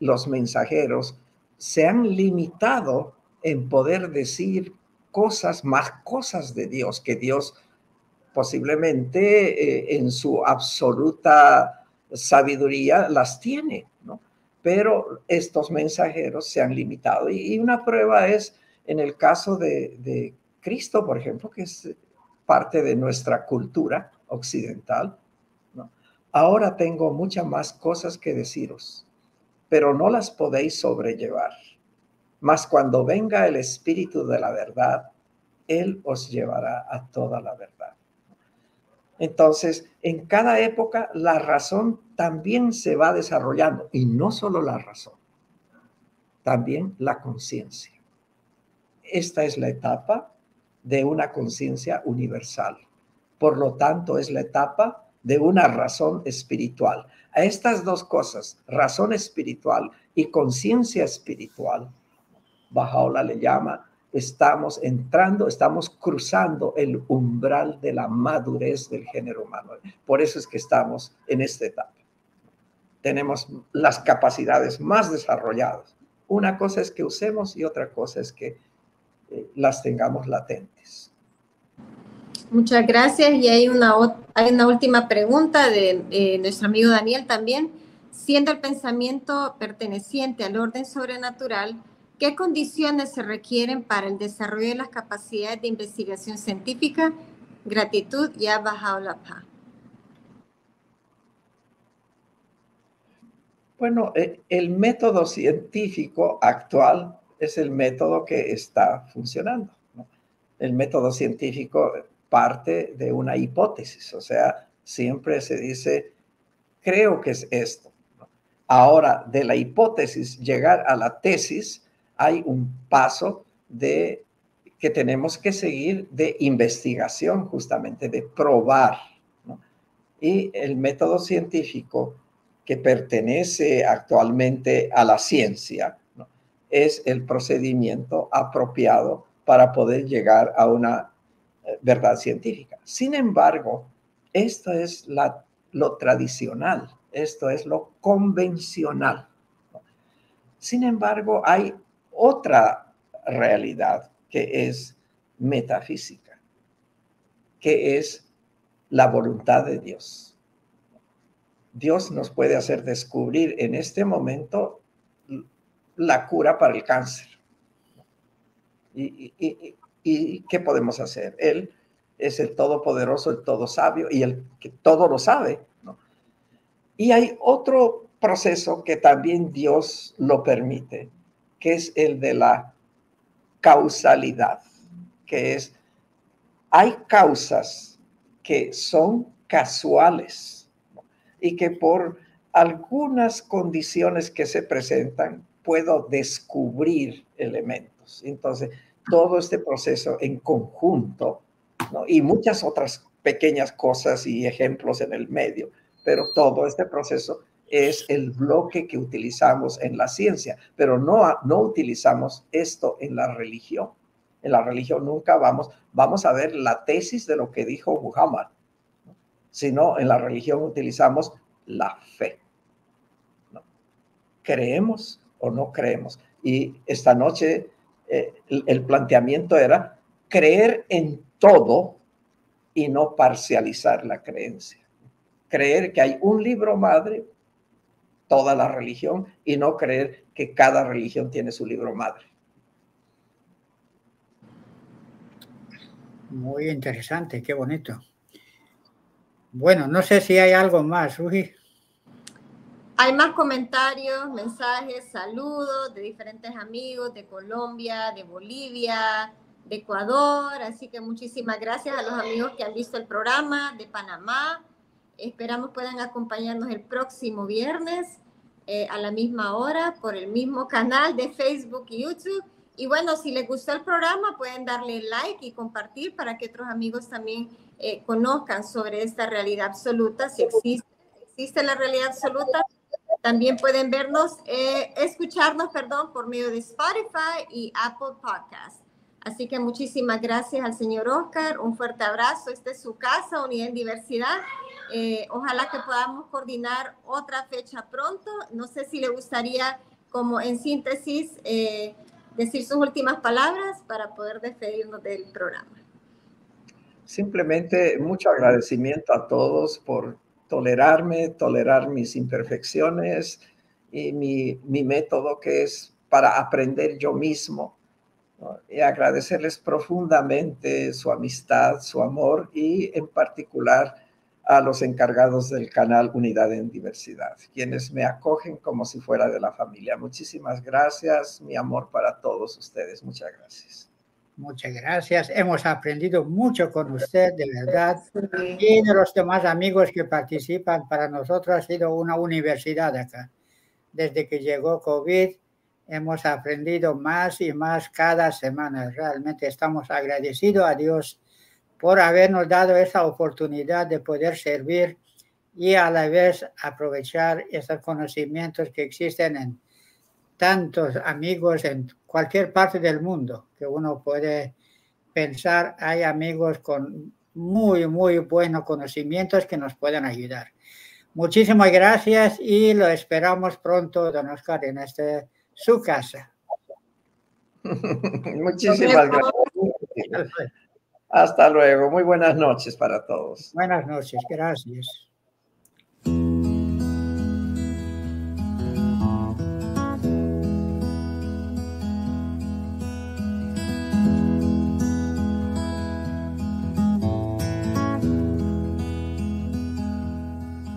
los mensajeros se han limitado en poder decir cosas, más cosas de Dios, que Dios posiblemente eh, en su absoluta sabiduría las tiene, ¿no? Pero estos mensajeros se han limitado. Y, una prueba es en el caso de, de Cristo, por ejemplo, que es parte de nuestra cultura occidental. ¿no? Ahora tengo muchas más cosas que deciros pero no las podéis sobrellevar. Mas cuando venga el Espíritu de la verdad, Él os llevará a toda la verdad. Entonces, en cada época la razón también se va desarrollando, y no solo la razón, también la conciencia. Esta es la etapa de una conciencia universal. Por lo tanto, es la etapa de una razón espiritual. A estas dos cosas, razón espiritual y conciencia espiritual, Bajaola le llama estamos entrando, estamos cruzando el umbral de la madurez del género humano. Por eso es que estamos en esta etapa. Tenemos las capacidades más desarrolladas. Una cosa es que usemos y otra cosa es que eh, las tengamos latentes. Muchas gracias. Y hay una, hay una última pregunta de eh, nuestro amigo Daniel también. Siendo el pensamiento perteneciente al orden sobrenatural, ¿Qué condiciones se requieren para el desarrollo de las capacidades de investigación científica? Gratitud y bajado la paz. Bueno, eh, el método científico actual es el método que está funcionando. El método científico parte de una hipótesis, o sea, siempre se dice, creo que es esto. Ahora, de la hipótesis llegar a la tesis, hay un paso de que tenemos que seguir de investigación, justamente de probar. Y el método científico que pertenece actualmente a la ciencia es el procedimiento apropiado para poder llegar a una verdad científica. Sin embargo, esto es la, lo tradicional, esto es lo convencional. Sin embargo, hay otra realidad que es metafísica, que es la voluntad de Dios. Dios nos puede hacer descubrir en este momento la cura para el cáncer. ¿Y, qué podemos hacer? Él es el todopoderoso, el todo sabio y el que todo lo sabe. Y hay otro proceso que también Dios lo permite, que es el de la causalidad, que es, hay causas que son casuales y que por algunas condiciones que se presentan puedo descubrir elementos. Entonces, todo este proceso en conjunto y muchas otras pequeñas cosas y ejemplos en el medio, pero todo este proceso es el bloque que utilizamos en la ciencia, pero no, no utilizamos esto en la religión. En la religión nunca vamos, vamos a ver la tesis de lo que dijo Muhammad, sino en la religión utilizamos la fe. ¿Creemos o no creemos? Y esta noche eh, el planteamiento era creer en todo y no parcializar la creencia. Creer que hay un libro madre toda la religión y no creer que cada religión tiene su libro madre. Muy interesante, qué bonito. Bueno, no sé si hay algo más, Rugi. Hay más comentarios, mensajes, saludos de diferentes amigos de Colombia, de Bolivia, de Ecuador. Así que muchísimas gracias a los amigos que han visto el programa de Panamá. Esperamos puedan acompañarnos el próximo viernes eh, a la misma hora por el mismo canal de Facebook y YouTube. Y bueno, si les gustó el programa, pueden darle like y compartir para que otros amigos también eh, conozcan sobre esta realidad absoluta, si existe, existe la realidad absoluta. También pueden vernos, eh, escucharnos, perdón, por medio de Spotify y Apple Podcast. Así que muchísimas gracias al señor Oscar, un fuerte abrazo. Esta es su casa, Unidad en Diversidad. Eh, ojalá que podamos coordinar otra fecha pronto. No sé si le gustaría, como en síntesis, eh, decir sus últimas palabras para poder despedirnos del programa. Simplemente mucho agradecimiento a todos por tolerarme, tolerar mis imperfecciones y mi, mi método que es para aprender yo mismo y agradecerles profundamente su amistad, su amor y en particular a los encargados del canal Unidad en Diversidad, quienes me acogen como si fuera de la familia. Muchísimas gracias, mi amor para todos ustedes. Muchas gracias. Muchas gracias. Hemos aprendido mucho con usted, de verdad. Y de los demás amigos que participan, para nosotros ha sido una universidad acá. Desde que llegó COVID, hemos aprendido más y más cada semana. Realmente estamos agradecidos a Dios por habernos dado esa oportunidad de poder servir y a la vez aprovechar esos conocimientos que existen en tantos amigos en cualquier parte del mundo que uno puede pensar, hay amigos con muy, muy buenos conocimientos que nos pueden ayudar. Muchísimas gracias y lo esperamos pronto, don Oscar, en este, su casa. Muchísimas gracias. Hasta luego. Muy buenas noches para todos. Buenas noches. Gracias.